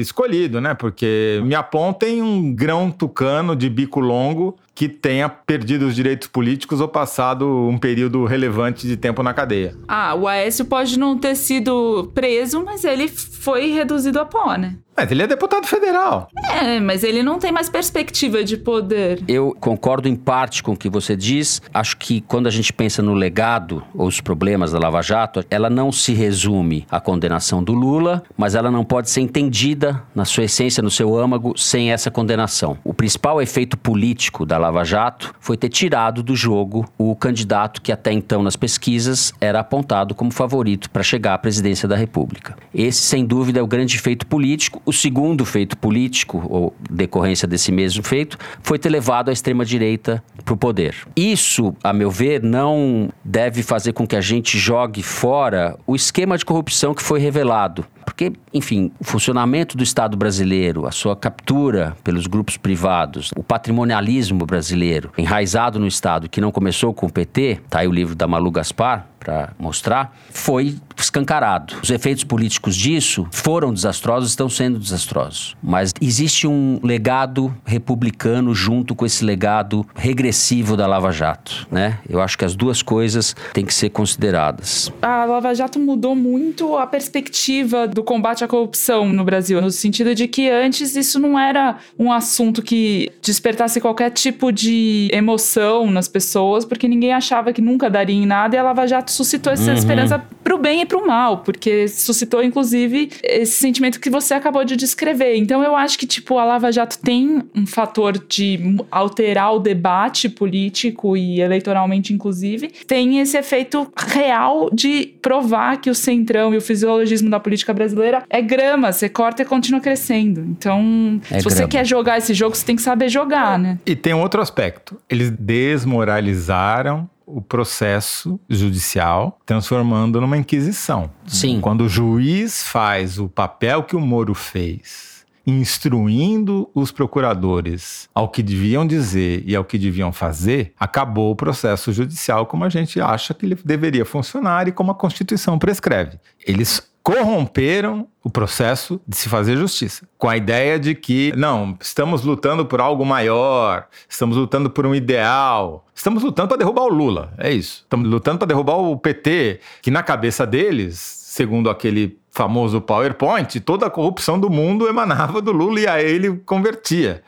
escolhido, né? Porque me apontem um grão tucano de bico longo que tenha perdido os direitos políticos ou passado um período relevante de tempo na cadeia. Ah, o Aécio pode não ter sido preso, mas ele foi reduzido a pó, né? Mas ele é deputado federal. É, mas ele não tem mais perspectiva de poder. Eu concordo em parte com o que você diz. Acho que quando a gente pensa no legado ou os problemas da Lava Jato, ela não se resume à condenação do Lula, mas ela não pode ser entendida na sua essência, no seu âmago, sem essa condenação. O principal efeito político da Lava Jato foi ter tirado do jogo o candidato que até então nas pesquisas era apontado como favorito para chegar à presidência da República. Esse, sem dúvida, é o grande feito político. O segundo feito político, ou decorrência desse mesmo feito, foi ter levado a extrema-direita para o poder. Isso, a meu ver, não deve fazer com que a gente jogue fora o esquema de corrupção que foi revelado porque, enfim, o funcionamento do Estado brasileiro, a sua captura pelos grupos privados, o patrimonialismo brasileiro enraizado no Estado que não começou com o PT, tá aí o livro da Malu Gaspar, para mostrar, foi escancarado. Os efeitos políticos disso foram desastrosos, estão sendo desastrosos. Mas existe um legado republicano junto com esse legado regressivo da Lava Jato, né? Eu acho que as duas coisas têm que ser consideradas. A Lava Jato mudou muito a perspectiva do combate à corrupção no Brasil, no sentido de que antes isso não era um assunto que despertasse qualquer tipo de emoção nas pessoas, porque ninguém achava que nunca daria em nada e a Lava Jato suscitou essa uhum. esperança pro bem e pro mal, porque suscitou, inclusive, esse sentimento que você acabou de descrever. Então, eu acho que, tipo, a Lava Jato tem um fator de alterar o debate político e eleitoralmente, inclusive, tem esse efeito real de provar que o centrão e o fisiologismo da política brasileira é grama, você corta e continua crescendo. Então, é se você grama. quer jogar esse jogo, você tem que saber jogar, né? E tem um outro aspecto. Eles desmoralizaram o processo judicial, transformando numa inquisição. Sim. Quando o juiz faz o papel que o Moro fez, instruindo os procuradores ao que deviam dizer e ao que deviam fazer, acabou o processo judicial como a gente acha que ele deveria funcionar e como a Constituição prescreve. Eles corromperam o processo de se fazer justiça, com a ideia de que, não, estamos lutando por algo maior, estamos lutando por um ideal, estamos lutando para derrubar o Lula, é isso. Estamos lutando para derrubar o PT, que na cabeça deles, segundo aquele famoso PowerPoint, toda a corrupção do mundo emanava do Lula e a ele convertia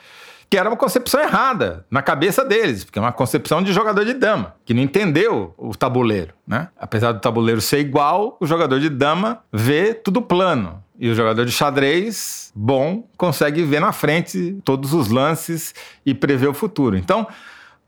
que era uma concepção errada na cabeça deles, porque é uma concepção de jogador de dama, que não entendeu o tabuleiro, né? Apesar do tabuleiro ser igual, o jogador de dama vê tudo plano. E o jogador de xadrez, bom, consegue ver na frente todos os lances e prever o futuro. Então,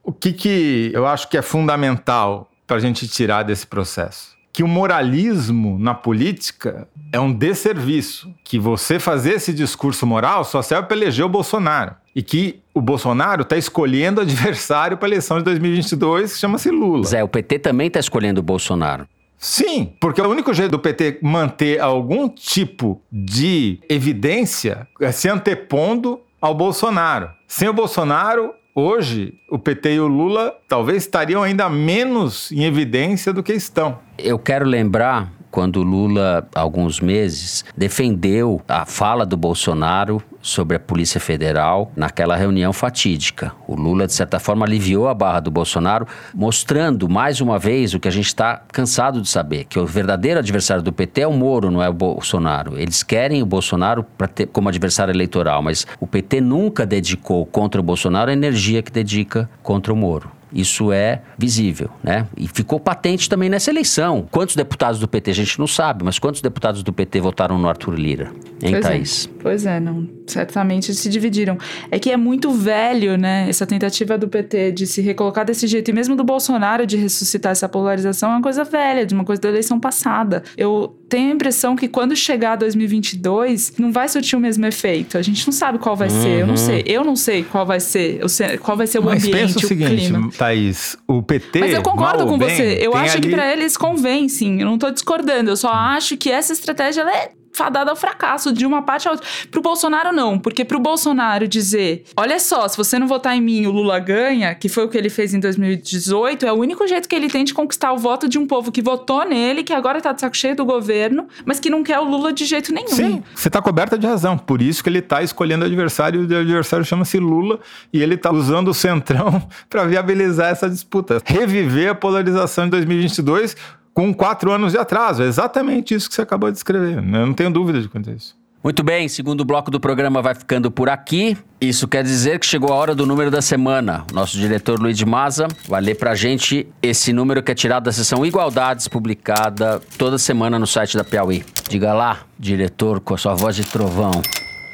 o que, que eu acho que é fundamental para a gente tirar desse processo? Que o moralismo na política é um desserviço, que você fazer esse discurso moral só serve para eleger o Bolsonaro. E que o Bolsonaro está escolhendo *laughs* adversário para a eleição de 2022, que chama-se Lula. Zé, o PT também está escolhendo o Bolsonaro. Sim, porque o único jeito do PT manter algum tipo de evidência é se antepondo ao Bolsonaro. Sem o Bolsonaro, hoje o PT e o Lula talvez estariam ainda menos em evidência do que estão. Eu quero lembrar quando Lula, há alguns meses, defendeu a fala do Bolsonaro sobre a Polícia Federal naquela reunião fatídica. O Lula, de certa forma, aliviou a barra do Bolsonaro, mostrando mais uma vez o que a gente está cansado de saber: que o verdadeiro adversário do PT é o Moro, não é o Bolsonaro. Eles querem o Bolsonaro ter, como adversário eleitoral, mas o PT nunca dedicou contra o Bolsonaro a energia que dedica contra o Moro. Isso é visível, né? E ficou patente também nessa eleição. Quantos deputados do PT a gente não sabe, mas quantos deputados do PT votaram no Arthur Lira? Hein, pois é. Thaís? É. Pois é, não. Certamente se dividiram. É que é muito velho, né? Essa tentativa do PT de se recolocar desse jeito, e mesmo do Bolsonaro de ressuscitar essa polarização, é uma coisa velha, de uma coisa da eleição passada. Eu tenho a impressão que quando chegar 2022, não vai surtir o mesmo efeito. A gente não sabe qual vai uhum. ser. Eu não uhum. sei. Eu não sei qual vai ser. Qual vai ser o Mas ambiente, pensa o, o seguinte, clima. Thaís, o PT. Mas eu concordo com bem, você. Eu acho ali... que para eles convém, sim. Eu não tô discordando. Eu só acho que essa estratégia é fadada ao fracasso de uma parte a outra. Pro Bolsonaro, não, porque pro Bolsonaro dizer: olha só, se você não votar em mim, o Lula ganha, que foi o que ele fez em 2018, é o único jeito que ele tem de conquistar o voto de um povo que votou nele, que agora tá de saco cheio do governo, mas que não quer o Lula de jeito nenhum. Sim, você tá coberta de razão. Por isso que ele tá escolhendo adversário, e o adversário chama-se Lula, e ele tá usando o centrão *laughs* para viabilizar essa disputa. Reviver a polarização em 2022 com quatro anos de atraso. É exatamente isso que você acabou de escrever. Eu não tenho dúvida de quanto é isso. Muito bem, segundo bloco do programa vai ficando por aqui. Isso quer dizer que chegou a hora do número da semana. Nosso diretor Luiz de Maza vai ler pra gente esse número que é tirado da sessão Igualdades, publicada toda semana no site da Piauí. Diga lá, diretor, com a sua voz de trovão.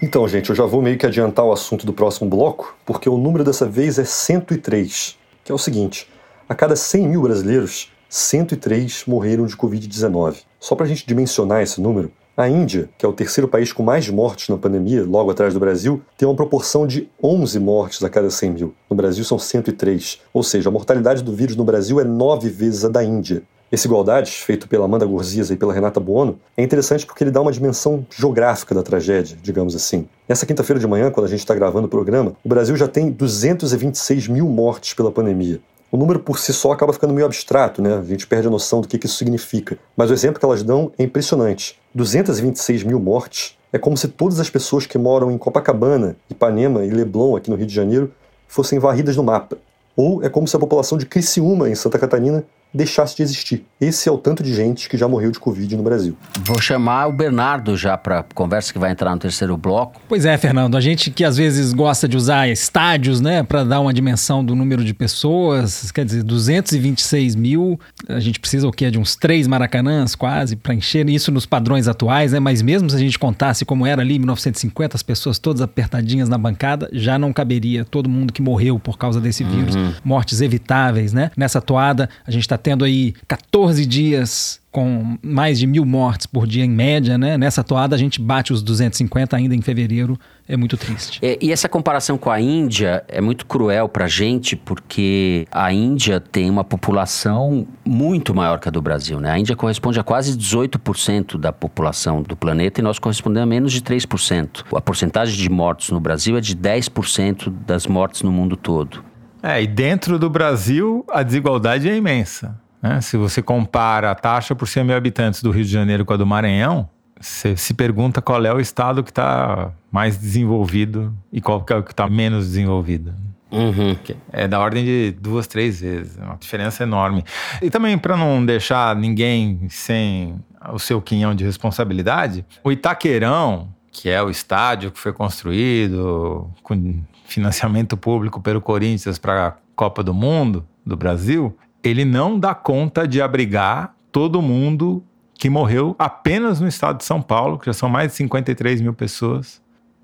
Então, gente, eu já vou meio que adiantar o assunto do próximo bloco, porque o número dessa vez é 103, que é o seguinte: a cada 100 mil brasileiros, 103 morreram de Covid-19. Só para a gente dimensionar esse número, a Índia, que é o terceiro país com mais mortes na pandemia, logo atrás do Brasil, tem uma proporção de 11 mortes a cada 100 mil. No Brasil são 103. Ou seja, a mortalidade do vírus no Brasil é nove vezes a da Índia. Esse Igualdades, feito pela Amanda Gorziza e pela Renata Buono, é interessante porque ele dá uma dimensão geográfica da tragédia, digamos assim. Nessa quinta-feira de manhã, quando a gente está gravando o programa, o Brasil já tem 226 mil mortes pela pandemia. O número por si só acaba ficando meio abstrato, né? A gente perde a noção do que, isso significa. Mas o exemplo que elas dão é impressionante. 226 mil mortes é como se todas as pessoas que moram em Copacabana, Ipanema e Leblon, aqui no Rio de Janeiro, fossem varridas no mapa. Ou é como se a população de Criciúma, em Santa Catarina, deixasse de existir. Esse é o tanto de gente que já morreu de Covid no Brasil. Vou chamar o Bernardo já para conversa que vai entrar no terceiro bloco. Pois é, Fernando, a gente que às vezes gosta de usar estádios, né, para dar uma dimensão do número de pessoas, quer dizer, 226 mil, a gente precisa o quê? De uns três maracanãs quase para encher isso nos padrões atuais, né? Mas mesmo se a gente contasse como era ali em 1950, as pessoas todas apertadinhas na bancada, já não caberia todo mundo que morreu por causa desse vírus, uhum. mortes evitáveis, né? Nessa toada, a gente está tendo aí 14 dias com mais de mil mortes por dia em média, né? Nessa toada a gente bate os 250 ainda em fevereiro. É muito triste. É, e essa comparação com a Índia é muito cruel para gente, porque a Índia tem uma população muito maior que a do Brasil, né? A Índia corresponde a quase 18% da população do planeta e nós correspondemos a menos de 3%. A porcentagem de mortos no Brasil é de 10% das mortes no mundo todo. É, e dentro do Brasil a desigualdade é imensa. Né? Se você compara a taxa por 100 mil habitantes do Rio de Janeiro com a do Maranhão, você se pergunta qual é o estado que está mais desenvolvido e qual é o que está menos desenvolvido. Uhum. É da ordem de duas, três vezes. É uma diferença enorme. E também, para não deixar ninguém sem o seu quinhão de responsabilidade, o Itaquerão, que é o estádio que foi construído com financiamento público pelo Corinthians para a Copa do Mundo do Brasil, ele não dá conta de abrigar todo mundo que morreu apenas no estado de São Paulo, que já são mais de 53 mil pessoas,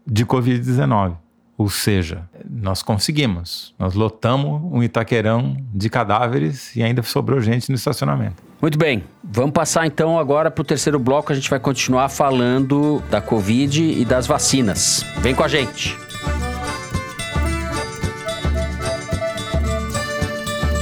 de Covid-19. Ou seja, nós conseguimos. Nós lotamos um Itaquerão de cadáveres e ainda sobrou gente no estacionamento. Muito bem, vamos passar então agora para o terceiro bloco. A gente vai continuar falando da Covid e das vacinas. Vem com a gente!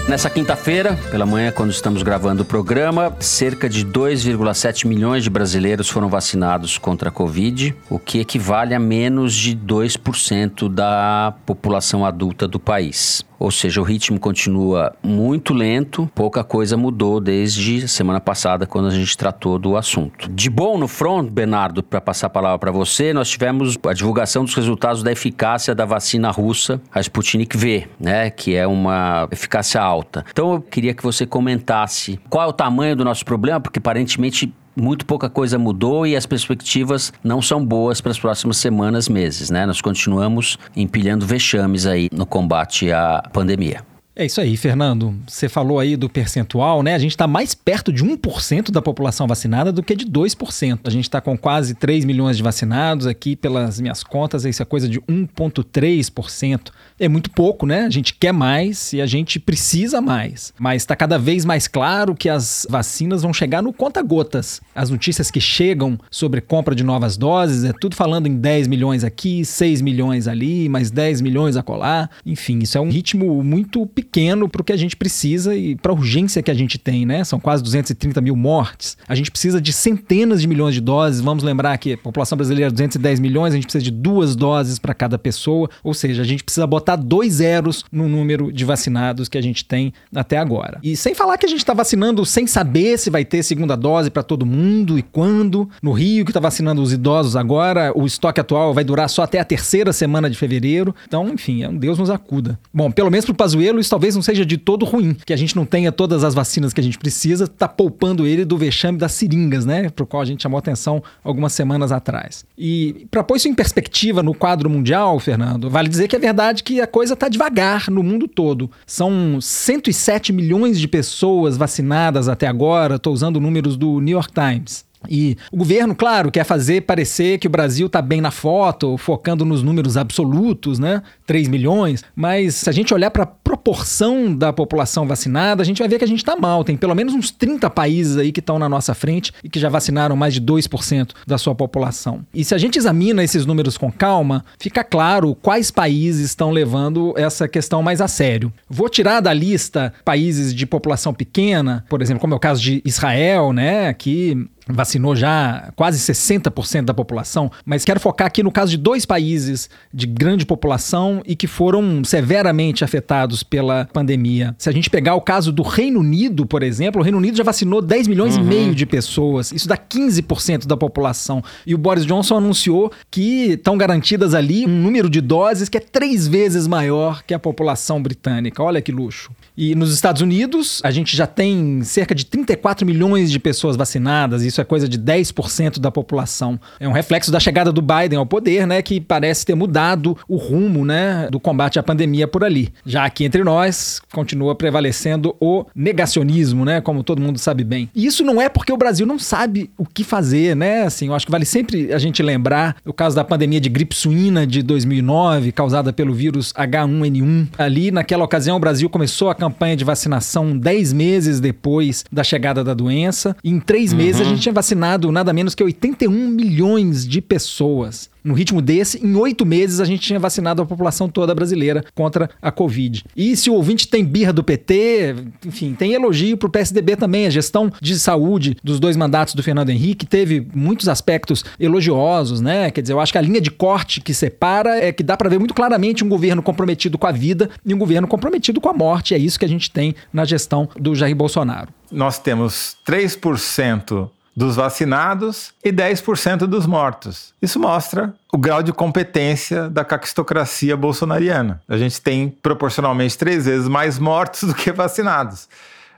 Nessa quinta-feira, pela manhã, quando estamos gravando o programa, cerca de 2,7 milhões de brasileiros foram vacinados contra a Covid, o que equivale a menos de 2% da população adulta do país. Ou seja, o ritmo continua muito lento, pouca coisa mudou desde semana passada, quando a gente tratou do assunto. De bom no front, Bernardo, para passar a palavra para você, nós tivemos a divulgação dos resultados da eficácia da vacina russa, a Sputnik V, né, que é uma eficácia alta. Então eu queria que você comentasse qual é o tamanho do nosso problema, porque aparentemente muito pouca coisa mudou e as perspectivas não são boas para as próximas semanas, meses, né? Nós continuamos empilhando vexames aí no combate à pandemia. É isso aí, Fernando. Você falou aí do percentual, né? A gente está mais perto de 1% da população vacinada do que de 2%. A gente está com quase 3 milhões de vacinados aqui, pelas minhas contas, isso é coisa de 1,3%. É muito pouco, né? A gente quer mais e a gente precisa mais. Mas está cada vez mais claro que as vacinas vão chegar no conta-gotas. As notícias que chegam sobre compra de novas doses é tudo falando em 10 milhões aqui, 6 milhões ali, mais 10 milhões a colar. Enfim, isso é um ritmo muito pequeno pequeno para o que a gente precisa e para a urgência que a gente tem, né? São quase 230 mil mortes. A gente precisa de centenas de milhões de doses. Vamos lembrar que a população brasileira é 210 milhões, a gente precisa de duas doses para cada pessoa. Ou seja, a gente precisa botar dois zeros no número de vacinados que a gente tem até agora. E sem falar que a gente está vacinando sem saber se vai ter segunda dose para todo mundo e quando. No Rio, que está vacinando os idosos agora, o estoque atual vai durar só até a terceira semana de fevereiro. Então, enfim, é um Deus nos acuda. Bom, pelo menos para o Pazuello, isso talvez não seja de todo ruim, que a gente não tenha todas as vacinas que a gente precisa, tá poupando ele do vexame das seringas, né? Pro qual a gente chamou atenção algumas semanas atrás. E para pôr isso em perspectiva no quadro mundial, Fernando, vale dizer que é verdade que a coisa tá devagar no mundo todo. São 107 milhões de pessoas vacinadas até agora, tô usando números do New York Times. E o governo, claro, quer fazer parecer que o Brasil está bem na foto, focando nos números absolutos, né? 3 milhões. Mas se a gente olhar para proporção da população vacinada, a gente vai ver que a gente está mal. Tem pelo menos uns 30 países aí que estão na nossa frente e que já vacinaram mais de 2% da sua população. E se a gente examina esses números com calma, fica claro quais países estão levando essa questão mais a sério. Vou tirar da lista países de população pequena, por exemplo, como é o caso de Israel, né? Que vacinou já quase 60% da população, mas quero focar aqui no caso de dois países de grande população e que foram severamente afetados pela pandemia. Se a gente pegar o caso do Reino Unido, por exemplo, o Reino Unido já vacinou 10 milhões uhum. e meio de pessoas. Isso dá 15% da população. E o Boris Johnson anunciou que estão garantidas ali um número de doses que é três vezes maior que a população britânica. Olha que luxo. E nos Estados Unidos, a gente já tem cerca de 34 milhões de pessoas vacinadas, isso é coisa de 10% da população. É um reflexo da chegada do Biden ao poder, né, que parece ter mudado o rumo, né, do combate à pandemia por ali. Já aqui entre nós, continua prevalecendo o negacionismo, né, como todo mundo sabe bem. E isso não é porque o Brasil não sabe o que fazer, né? Assim, eu acho que vale sempre a gente lembrar o caso da pandemia de gripe suína de 2009, causada pelo vírus H1N1. Ali, naquela ocasião, o Brasil começou a campanha de vacinação 10 meses depois da chegada da doença. E em três uhum. meses a gente tinha vacinado nada menos que 81 milhões de pessoas no ritmo desse, em oito meses a gente tinha vacinado a população toda brasileira contra a Covid. E se o ouvinte tem birra do PT, enfim, tem elogio para o PSDB também. A gestão de saúde dos dois mandatos do Fernando Henrique teve muitos aspectos elogiosos, né? Quer dizer, eu acho que a linha de corte que separa é que dá para ver muito claramente um governo comprometido com a vida e um governo comprometido com a morte. É isso que a gente tem na gestão do Jair Bolsonaro. Nós temos 3% dos vacinados e 10% dos mortos. Isso mostra o grau de competência da caquistocracia bolsonariana. A gente tem proporcionalmente três vezes mais mortos do que vacinados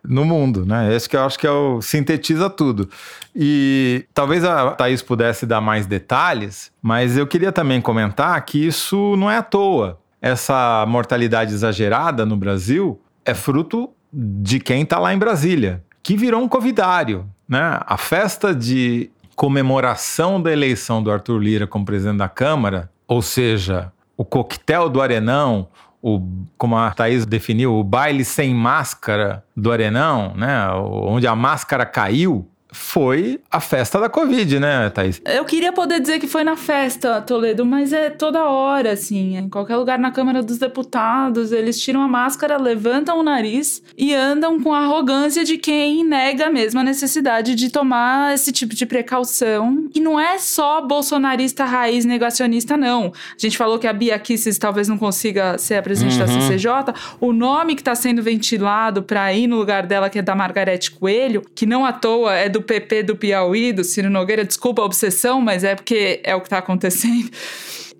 no mundo, né? Esse que eu acho que é o sintetiza tudo. E talvez a Thaís pudesse dar mais detalhes, mas eu queria também comentar que isso não é à toa. Essa mortalidade exagerada no Brasil é fruto de quem está lá em Brasília, que virou um covidário né, a festa de comemoração da eleição do Arthur Lira como presidente da Câmara, ou seja, o coquetel do Arenão, o, como a Thaís definiu, o baile sem máscara do Arenão, né, onde a máscara caiu, foi a festa da Covid, né, Thaís? Eu queria poder dizer que foi na festa, Toledo, mas é toda hora, assim. Em qualquer lugar na Câmara dos Deputados, eles tiram a máscara, levantam o nariz e andam com a arrogância de quem nega mesmo a necessidade de tomar esse tipo de precaução. E não é só bolsonarista raiz negacionista, não. A gente falou que a Bia Kisses talvez não consiga ser a presidente uhum. da CCJ. O nome que está sendo ventilado para ir no lugar dela, que é da Margarete Coelho, que não à toa é do do PP do Piauí, do Ciro Nogueira, desculpa a obsessão, mas é porque é o que está acontecendo.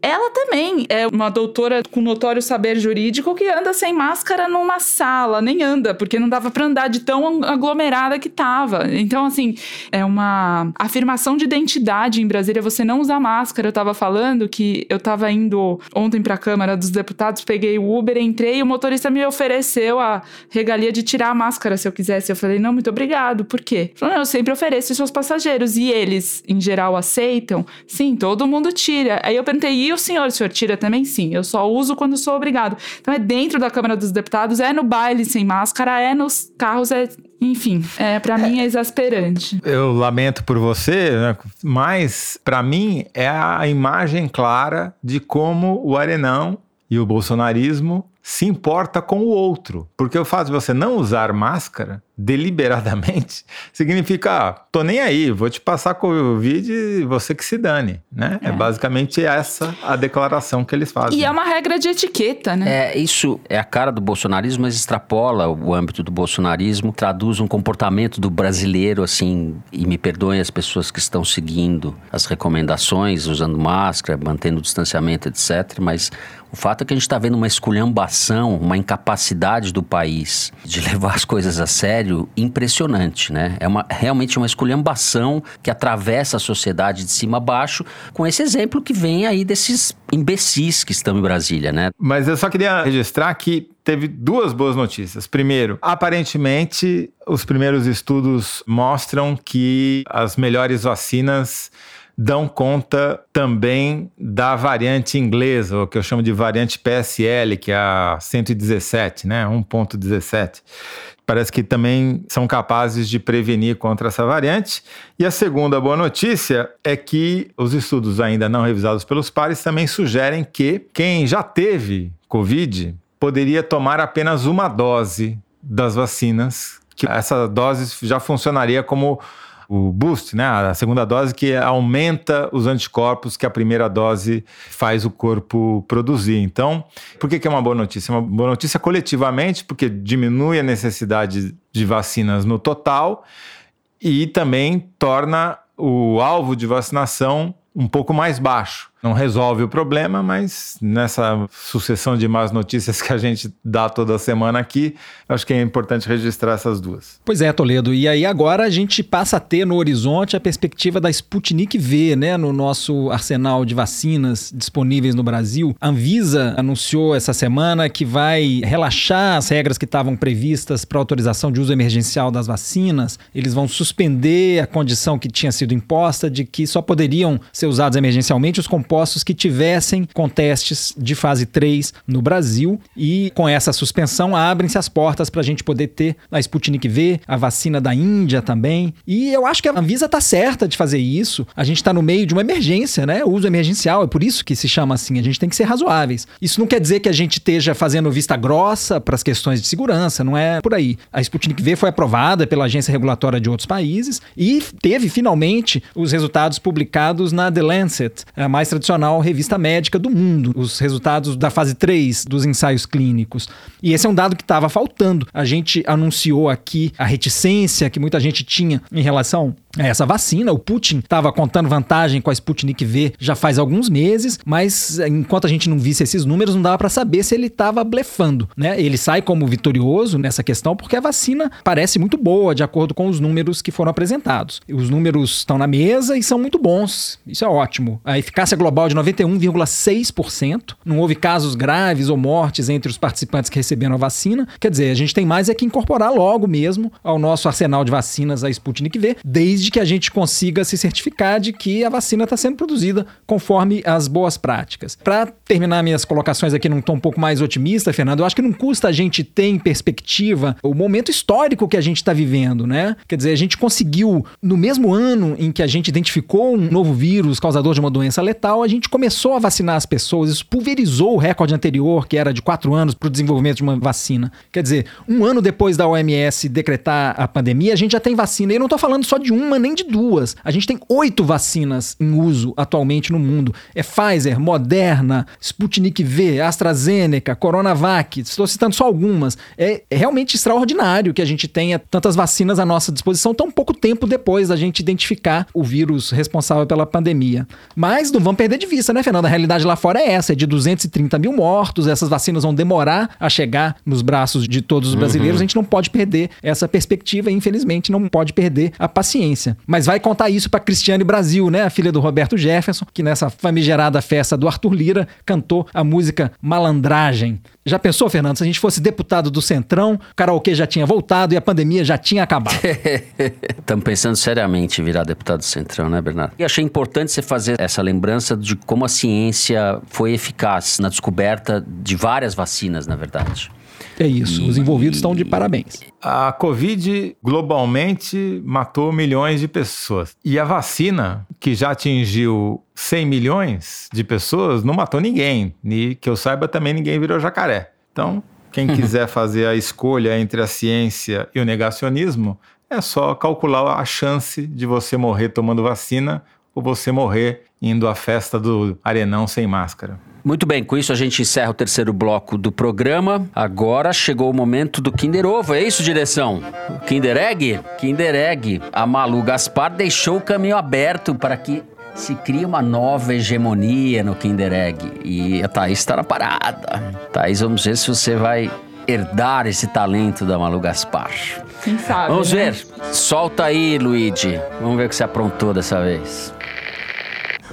Ela também é uma doutora com notório saber jurídico que anda sem máscara numa sala, nem anda, porque não dava para andar de tão aglomerada que tava. Então, assim, é uma afirmação de identidade em Brasília você não usar máscara. Eu tava falando que eu tava indo ontem para a Câmara dos Deputados, peguei o Uber, entrei e o motorista me ofereceu a regalia de tirar a máscara se eu quisesse. Eu falei, não, muito obrigado. Por quê? Falou, não, eu sempre ofereço isso aos passageiros. E eles, em geral, aceitam? Sim, todo mundo tira. Aí eu perguntei, e o senhor, o senhor tira também? Sim, eu só uso quando sou obrigado. Então é dentro da Câmara dos Deputados, é no baile sem máscara, é nos carros, é enfim, é, para mim é exasperante. Eu lamento por você, né? mas para mim é a imagem clara de como o Arenão e o bolsonarismo se importa com o outro. Porque o fato de você não usar máscara deliberadamente *laughs* significa, ah, tô nem aí, vou te passar Covid e você que se dane, né? É. é. basicamente essa a declaração que eles fazem. E é uma regra de etiqueta, né? É, isso é a cara do bolsonarismo, mas extrapola o âmbito do bolsonarismo, traduz um comportamento do brasileiro, assim, e me perdoem as pessoas que estão seguindo as recomendações, usando máscara, mantendo o distanciamento, etc., mas o fato é que a gente está vendo uma esculhambação, uma incapacidade do país de *laughs* levar as coisas a sério impressionante, né? É uma, realmente uma esculhambação que atravessa a sociedade de cima a baixo, com esse exemplo que vem aí desses imbecis que estão em Brasília, né? Mas eu só queria registrar que teve duas boas notícias. Primeiro, aparentemente, os primeiros estudos mostram que as melhores vacinas dão conta também da variante inglesa, o que eu chamo de variante PSL, que é a 117, né, 1.17. Parece que também são capazes de prevenir contra essa variante. E a segunda boa notícia é que os estudos ainda não revisados pelos pares também sugerem que quem já teve Covid poderia tomar apenas uma dose das vacinas, que essa dose já funcionaria como o boost, né? A segunda dose que aumenta os anticorpos que a primeira dose faz o corpo produzir. Então, por que, que é uma boa notícia? É uma boa notícia coletivamente, porque diminui a necessidade de vacinas no total e também torna o alvo de vacinação um pouco mais baixo não resolve o problema, mas nessa sucessão de más notícias que a gente dá toda semana aqui, acho que é importante registrar essas duas. Pois é, Toledo. E aí agora a gente passa a ter no horizonte a perspectiva da Sputnik V, né, no nosso arsenal de vacinas disponíveis no Brasil. A Anvisa anunciou essa semana que vai relaxar as regras que estavam previstas para autorização de uso emergencial das vacinas. Eles vão suspender a condição que tinha sido imposta de que só poderiam ser usados emergencialmente os compostos que tivessem com testes de fase 3 no Brasil. E com essa suspensão, abrem-se as portas para a gente poder ter a Sputnik V, a vacina da Índia também. E eu acho que a Anvisa está certa de fazer isso. A gente está no meio de uma emergência, né? O uso emergencial, é por isso que se chama assim. A gente tem que ser razoáveis. Isso não quer dizer que a gente esteja fazendo vista grossa para as questões de segurança, não é por aí. A Sputnik V foi aprovada pela agência regulatória de outros países e teve finalmente os resultados publicados na The Lancet, a mais tradicional revista médica do mundo, os resultados da fase 3 dos ensaios clínicos. E esse é um dado que estava faltando. A gente anunciou aqui a reticência que muita gente tinha em relação a essa vacina. O Putin estava contando vantagem com a Sputnik V já faz alguns meses, mas enquanto a gente não visse esses números, não dava para saber se ele estava blefando. Né? Ele sai como vitorioso nessa questão porque a vacina parece muito boa, de acordo com os números que foram apresentados. Os números estão na mesa e são muito bons. Isso é ótimo. A eficácia global de 91,6%. Não houve casos graves ou mortes entre os participantes que receberam a vacina. Quer dizer, a gente tem mais é que incorporar logo mesmo ao nosso arsenal de vacinas a Sputnik V, desde que a gente consiga se certificar de que a vacina está sendo produzida conforme as boas práticas. Para terminar minhas colocações aqui num tom um pouco mais otimista, Fernando, eu acho que não custa a gente ter em perspectiva o momento histórico que a gente está vivendo, né? Quer dizer, a gente conseguiu, no mesmo ano em que a gente identificou um novo vírus causador de uma doença letal, a gente começou a vacinar as pessoas. Isso pulverizou o recorde anterior, que era de quatro anos, para o desenvolvimento de uma vacina. Quer dizer, um ano depois da OMS decretar a pandemia, a gente já tem vacina. E eu não estou falando só de uma nem de duas. A gente tem oito vacinas em uso atualmente no mundo. É Pfizer, Moderna, Sputnik V, AstraZeneca, Coronavac. Estou citando só algumas. É realmente extraordinário que a gente tenha tantas vacinas à nossa disposição tão pouco tempo depois da gente identificar o vírus responsável pela pandemia. Mas não vamos perder de vista, né, Fernanda? A realidade lá fora é essa: é de 230 mil mortos. Essas vacinas vão demorar a chegar nos braços de todos os brasileiros. Uhum. A gente não pode perder essa perspectiva e, infelizmente, não pode perder a paciência. Mas vai contar isso para Cristiane Brasil, né, a filha do Roberto Jefferson, que nessa famigerada festa do Arthur Lira cantou a música Malandragem. Já pensou, Fernando, se a gente fosse deputado do Centrão, o karaokê já tinha voltado e a pandemia já tinha acabado? *laughs* Estamos pensando seriamente em virar deputado do Centrão, né, Bernardo? E achei importante você fazer essa lembrança de como a ciência foi eficaz na descoberta de várias vacinas, na verdade. É isso, os envolvidos estão de parabéns. A Covid globalmente matou milhões de pessoas. E a vacina, que já atingiu 100 milhões de pessoas, não matou ninguém. E que eu saiba também ninguém virou jacaré. Então, quem *laughs* quiser fazer a escolha entre a ciência e o negacionismo, é só calcular a chance de você morrer tomando vacina ou você morrer indo à festa do Arenão sem máscara. Muito bem, com isso a gente encerra o terceiro bloco do programa. Agora chegou o momento do Kinder Ovo, é isso, direção? Kinder Egg? Kinder Egg. A Malu Gaspar deixou o caminho aberto para que se crie uma nova hegemonia no Kinder Egg. E a Thaís está na parada. Thaís, vamos ver se você vai herdar esse talento da Malu Gaspar. Quem sabe, Vamos né? ver. Solta aí, Luigi. Vamos ver o que você aprontou dessa vez.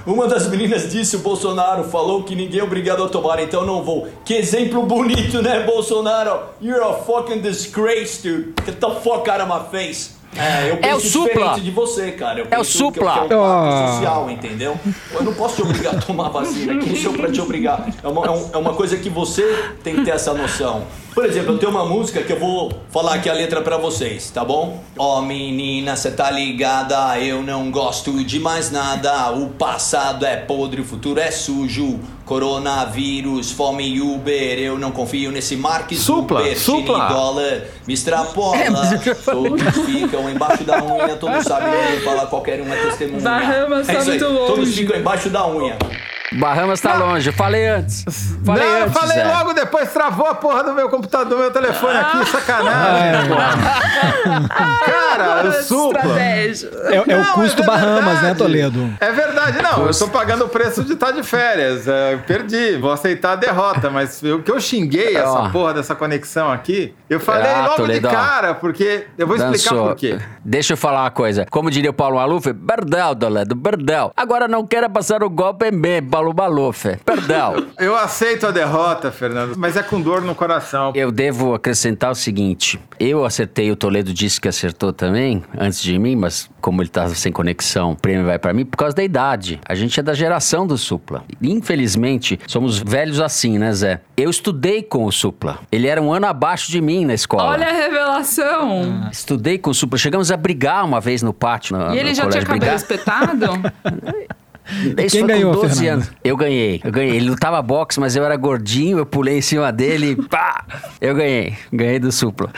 Uma das meninas disse o Bolsonaro falou que ninguém é obrigado a tomar, então não vou. Que exemplo bonito, né, Bolsonaro? You're a fucking disgrace, dude. Get the fuck out of my face. É, eu penso É o supla. diferente de você, cara. Eu É o penso supla. Que, que é um pacto Ah. social, entendeu? Eu não posso te obrigar a tomar vacina. Quem sou pra te obrigar? É uma, é, um- é uma coisa que você tem que ter essa noção. Por exemplo, eu tenho uma música que eu vou falar aqui a letra pra vocês, tá bom? Ó menina, cê tá ligada, eu não gosto de mais nada. O passado é podre, o futuro é sujo. Coronavírus, fome Uber, eu não confio nesse Mark Supla, Zuckerberg, supla. Chile dólar. *laughs* É, já falei. Todos ficam embaixo da unha, todos sabem que fala qualquer uma testemunha. Bahamas tá É isso aí, muito Todos longe. ficam embaixo da unha. Bahamas tá longe, eu falei antes. Falei não, eu antes, falei Zé. logo depois, travou a porra do meu computador, meu telefone aqui, sacanagem. porra. Cara, o supla. Estratégia. É, é o Não, custo é Bahamas, né. Toledo? É verdade, não. Eu tô pagando o preço de estar de férias. É, eu perdi, vou aceitar a derrota. Mas o que eu xinguei essa Ó. porra dessa conexão aqui, eu falei Ah, logo Toledo, de cara, porque eu vou explicar Dançou. por quê. Deixa eu falar uma coisa. Como diria o Paulo Maluf, perdão, Toledo, perdão. Agora não quero passar o golpe em mim, Paulo Maluf. Perdão. *laughs* Eu aceito a derrota, Fernando, mas é com dor no coração. Eu devo acrescentar o seguinte: eu acertei, o Toledo disse que acertou também, antes de mim, mas como ele tá sem conexão, o prêmio vai pra mim por causa da idade. A gente é da geração do Supla. Infelizmente, somos velhos assim, né, Zé? Eu estudei com o Supla. Ele era um ano abaixo de mim na escola. Olha a revelação. Estudei com o Supla. Chegamos a brigar uma vez no pátio. No, E ele no já tinha cabelo Brigar- espetado? *laughs* Isso Quem foi ganhou, com 12 Fernando? anos. Eu ganhei, eu ganhei. Ele lutava boxe, mas eu era gordinho, eu pulei em cima dele e *laughs* pá! Eu ganhei, ganhei do Supla.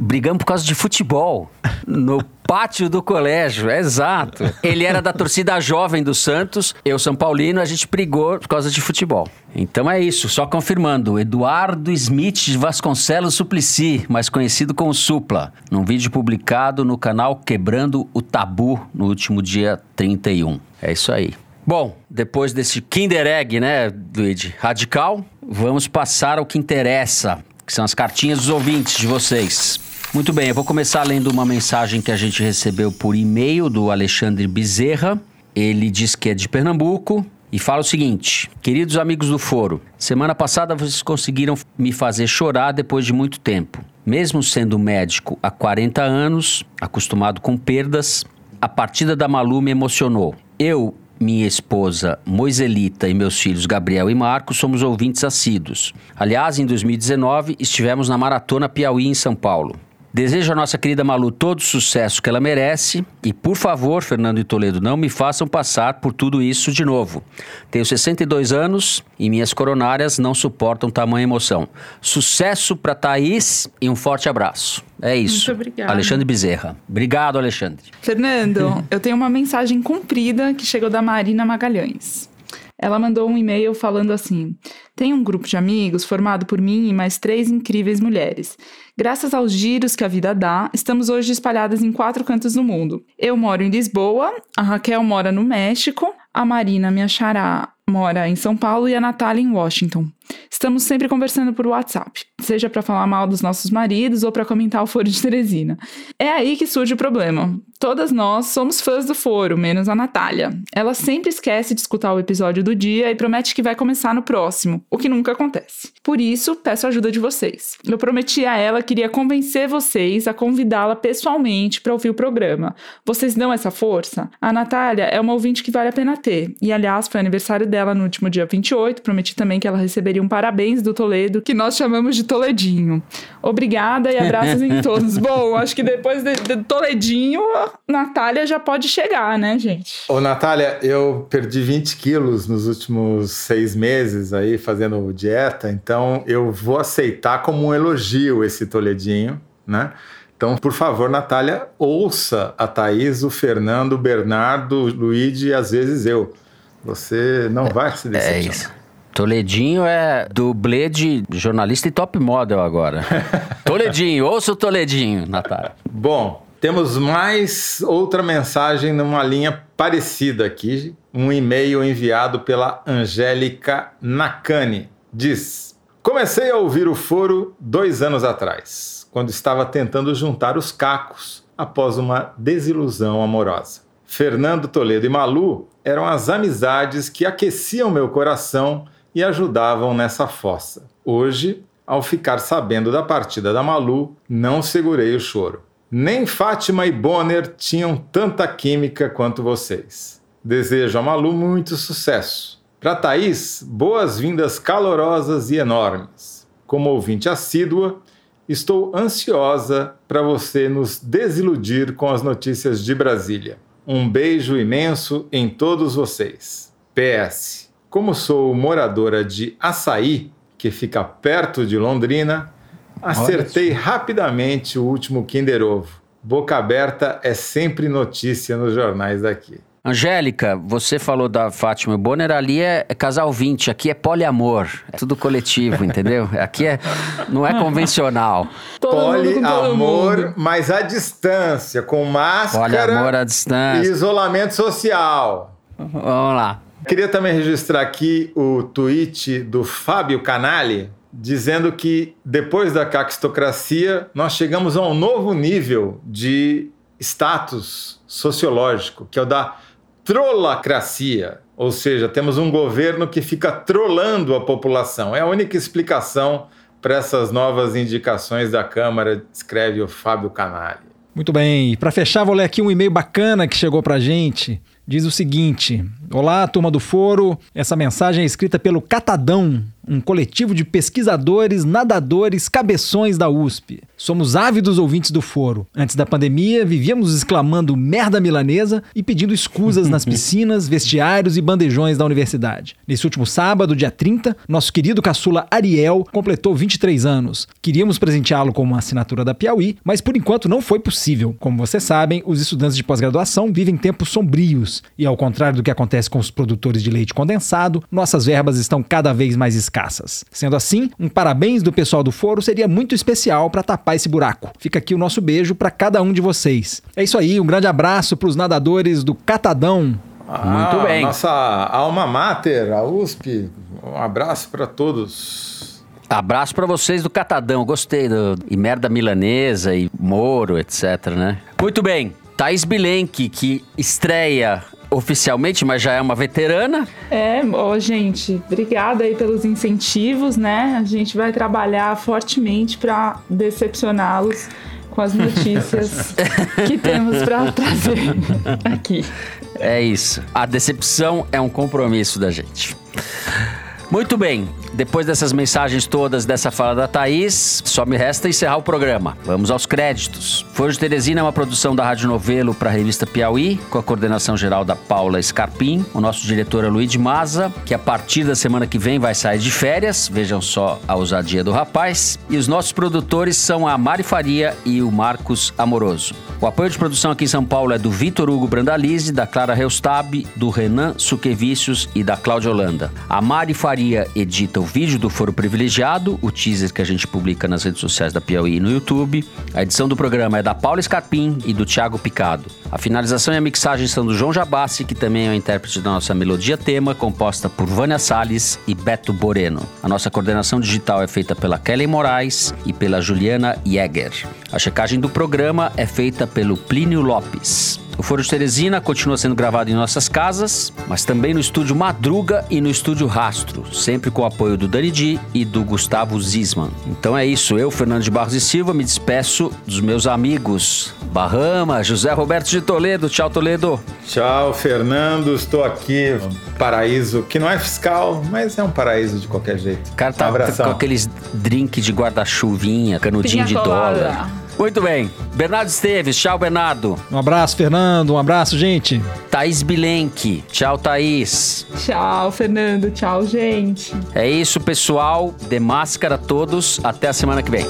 Brigamos por causa de futebol. No pátio do colégio, é exato. Ele era da torcida jovem do Santos, eu São Paulino, a gente brigou por causa de futebol. Então é isso, só confirmando. Eduardo Smith Vasconcelos Suplicy, mais conhecido como Supla, num vídeo publicado no canal Quebrando o Tabu no último dia 31. É isso aí. Bom, depois desse Kinder Egg, né, Luigi? Radical, vamos passar ao que interessa, que são as cartinhas dos ouvintes de vocês. Muito bem, eu vou começar lendo uma mensagem que a gente recebeu por e-mail do Alexandre Bezerra. Ele diz que é de Pernambuco e fala o seguinte: Queridos amigos do Foro, semana passada vocês conseguiram me fazer chorar depois de muito tempo. Mesmo sendo médico há 40 anos, acostumado com perdas, a partida da Malu me emocionou. Eu, minha esposa Moiselita e meus filhos Gabriel e Marcos somos ouvintes assíduos. Aliás, em 2019 estivemos na Maratona Piauí em São Paulo. Desejo à nossa querida Malu todo o sucesso que ela merece e, por favor, Fernando e Toledo, não me façam passar por tudo isso de novo. Tenho 62 anos e minhas coronárias não suportam tamanha emoção. Sucesso para Thaís e um forte abraço. É isso. Muito obrigada. Alexandre Bezerra. Obrigado, Alexandre. Fernando, *laughs* eu tenho uma mensagem comprida que chegou da Marina Magalhães. Ela mandou um e-mail falando assim: Tem um grupo de amigos formado por mim e mais três incríveis mulheres. Graças aos giros que a vida dá, estamos hoje espalhadas em quatro cantos do mundo. Eu moro em Lisboa, a Raquel mora no México, a Marina, minha xará, mora em São Paulo e a Natália em Washington. Estamos sempre conversando por WhatsApp, seja para falar mal dos nossos maridos ou para comentar o foro de Teresina. É aí que surge o problema. Todas nós somos fãs do foro, menos a Natália. Ela sempre esquece de escutar o episódio do dia e promete que vai começar no próximo, o que nunca acontece. Por isso, peço a ajuda de vocês. Eu prometi a ela que iria convencer vocês a convidá-la pessoalmente para ouvir o programa. Vocês dão essa força? A Natália é uma ouvinte que vale a pena ter. E, aliás, foi aniversário dela no último dia 28. Prometi também que ela receberia um parabéns do Toledo, que nós chamamos de Toledinho. Obrigada e abraços em todos. *laughs* Bom, acho que depois de, de Toledinho, a Natália já pode chegar, né, gente? Ô, Natália, eu perdi 20 quilos nos últimos seis meses aí fazendo dieta, então eu vou aceitar como um elogio esse Toledinho, né? Então, por favor, Natália, ouça a Thaís, o Fernando, o Bernardo, o Luigi e às vezes eu. Você não vai se É decepcionar. isso. Toledinho é dublê de jornalista e top model agora. *laughs* Toledinho, ouça o Toledinho, Natália. Bom, temos mais outra mensagem numa linha parecida aqui. Um e-mail enviado pela Angélica Nakane. Diz: Comecei a ouvir o foro dois anos atrás, quando estava tentando juntar os cacos após uma desilusão amorosa. Fernando Toledo e Malu eram as amizades que aqueciam meu coração e ajudavam nessa fossa. Hoje, ao ficar sabendo da partida da Malu, não segurei o choro. Nem Fátima e Bonner tinham tanta química quanto vocês. Desejo a Malu muito sucesso. Para Thaís, boas-vindas calorosas e enormes. Como ouvinte assídua, estou ansiosa para você nos desiludir com as notícias de Brasília. Um beijo imenso em todos vocês. PS. Como sou moradora de Açaí, que fica perto de Londrina, acertei rapidamente o último Kinder Ovo. Boca aberta é sempre notícia nos jornais daqui. Angélica, você falou da Fátima Bonner, ali é, é, casal 20, aqui é poliamor, é tudo coletivo, entendeu? *laughs* Aqui é, não é convencional. Poliamor, mas à distância, com máscara poliamor à distância. e isolamento social. Vamos lá. Queria também registrar aqui o tweet do Fábio Canali, dizendo que depois da caquistocracia, nós chegamos a um novo nível de status sociológico, que é o da trolacracia, ou seja, temos um governo que fica trolando a população. É a única explicação para essas novas indicações da Câmara, escreve o Fábio Canali. Muito bem, para fechar, vou ler aqui um e-mail bacana que chegou para gente. Diz o seguinte: Olá, turma do Foro. Essa mensagem é escrita pelo Catadão, um coletivo de pesquisadores, nadadores, cabeções da USP. Somos ávidos ouvintes do foro. Antes da pandemia, vivíamos exclamando merda milanesa e pedindo escusas nas *laughs* piscinas, vestiários e bandejões da universidade. Nesse último sábado, dia 30, nosso querido caçula Ariel completou 23 anos. Queríamos presenteá-lo com uma assinatura da Piauí, mas por enquanto não foi possível. Como vocês sabem, os estudantes de pós-graduação vivem tempos sombrios e, ao contrário do que acontece com os produtores de leite condensado, nossas verbas estão cada vez mais escassas escassas. Sendo assim, um parabéns do pessoal do foro seria muito especial para tapar esse buraco. Fica aqui o nosso beijo para cada um de vocês. É isso aí, um grande abraço para os nadadores do Catadão. Ah, muito bem. Nossa alma mater, a USP. Um abraço para todos. Abraço para vocês do Catadão, gostei do e merda milanesa e Moro, etc, né? Muito bem. Thaís Bilenque, que estreia oficialmente, mas já é uma veterana. É, ó, gente, obrigada aí pelos incentivos, né? A gente vai trabalhar fortemente para decepcioná-los com as notícias *laughs* que temos para trazer aqui. É isso. A decepção é um compromisso da gente. Muito bem, depois dessas mensagens todas, dessa fala da Thaís, só me resta encerrar o programa. Vamos aos créditos. Foro de Teresina é uma produção da Rádio Novelo para a revista Piauí, com a coordenação geral da Paula Scarpim. O nosso diretor é Luiz Maza, que a partir da semana que vem vai sair de férias. Vejam só a ousadia do rapaz. E os nossos produtores são a Mari Faria e o Marcos Amoroso. O apoio de produção aqui em São Paulo é do Vitor Hugo Brandalize, da Clara Reustab, do Renan Suquevicius e da Cláudia Holanda. A Mari Faria edita o vídeo do Foro Privilegiado, o teaser que a gente publica nas redes sociais da Piauí e no YouTube. A edição do programa é da Paula Scarpim e do Thiago Picado. A finalização e a mixagem são do João Jabassi, que também é o intérprete da nossa melodia tema, composta por Vânia Salles e Beto Boreno. A nossa coordenação digital é feita pela Kelly Moraes e pela Juliana Jäger. A checagem do programa é feita pelo Plínio Lopes. O Foro de Teresina continua sendo gravado em nossas casas, mas também no estúdio Madruga e no estúdio Rastro, sempre com o apoio do Dani Di e do Gustavo Zisman. Então é isso, eu, Fernando de Barros e Silva, me despeço dos meus amigos Bahama, José Roberto de Toledo. Tchau, Toledo. Tchau, Fernando. Estou aqui, paraíso que não é fiscal, mas é um paraíso de qualquer jeito. O cara tá um com aqueles drink de guarda-chuvinha, canudinho de dólar. Muito bem. Bernardo Esteves, tchau, Bernardo. Um abraço, Fernando. Um abraço, gente. Thaís Bilenque, tchau, Thaís. Tchau, Fernando. Tchau, gente. É isso, pessoal. De máscara a todos. Até a semana que vem.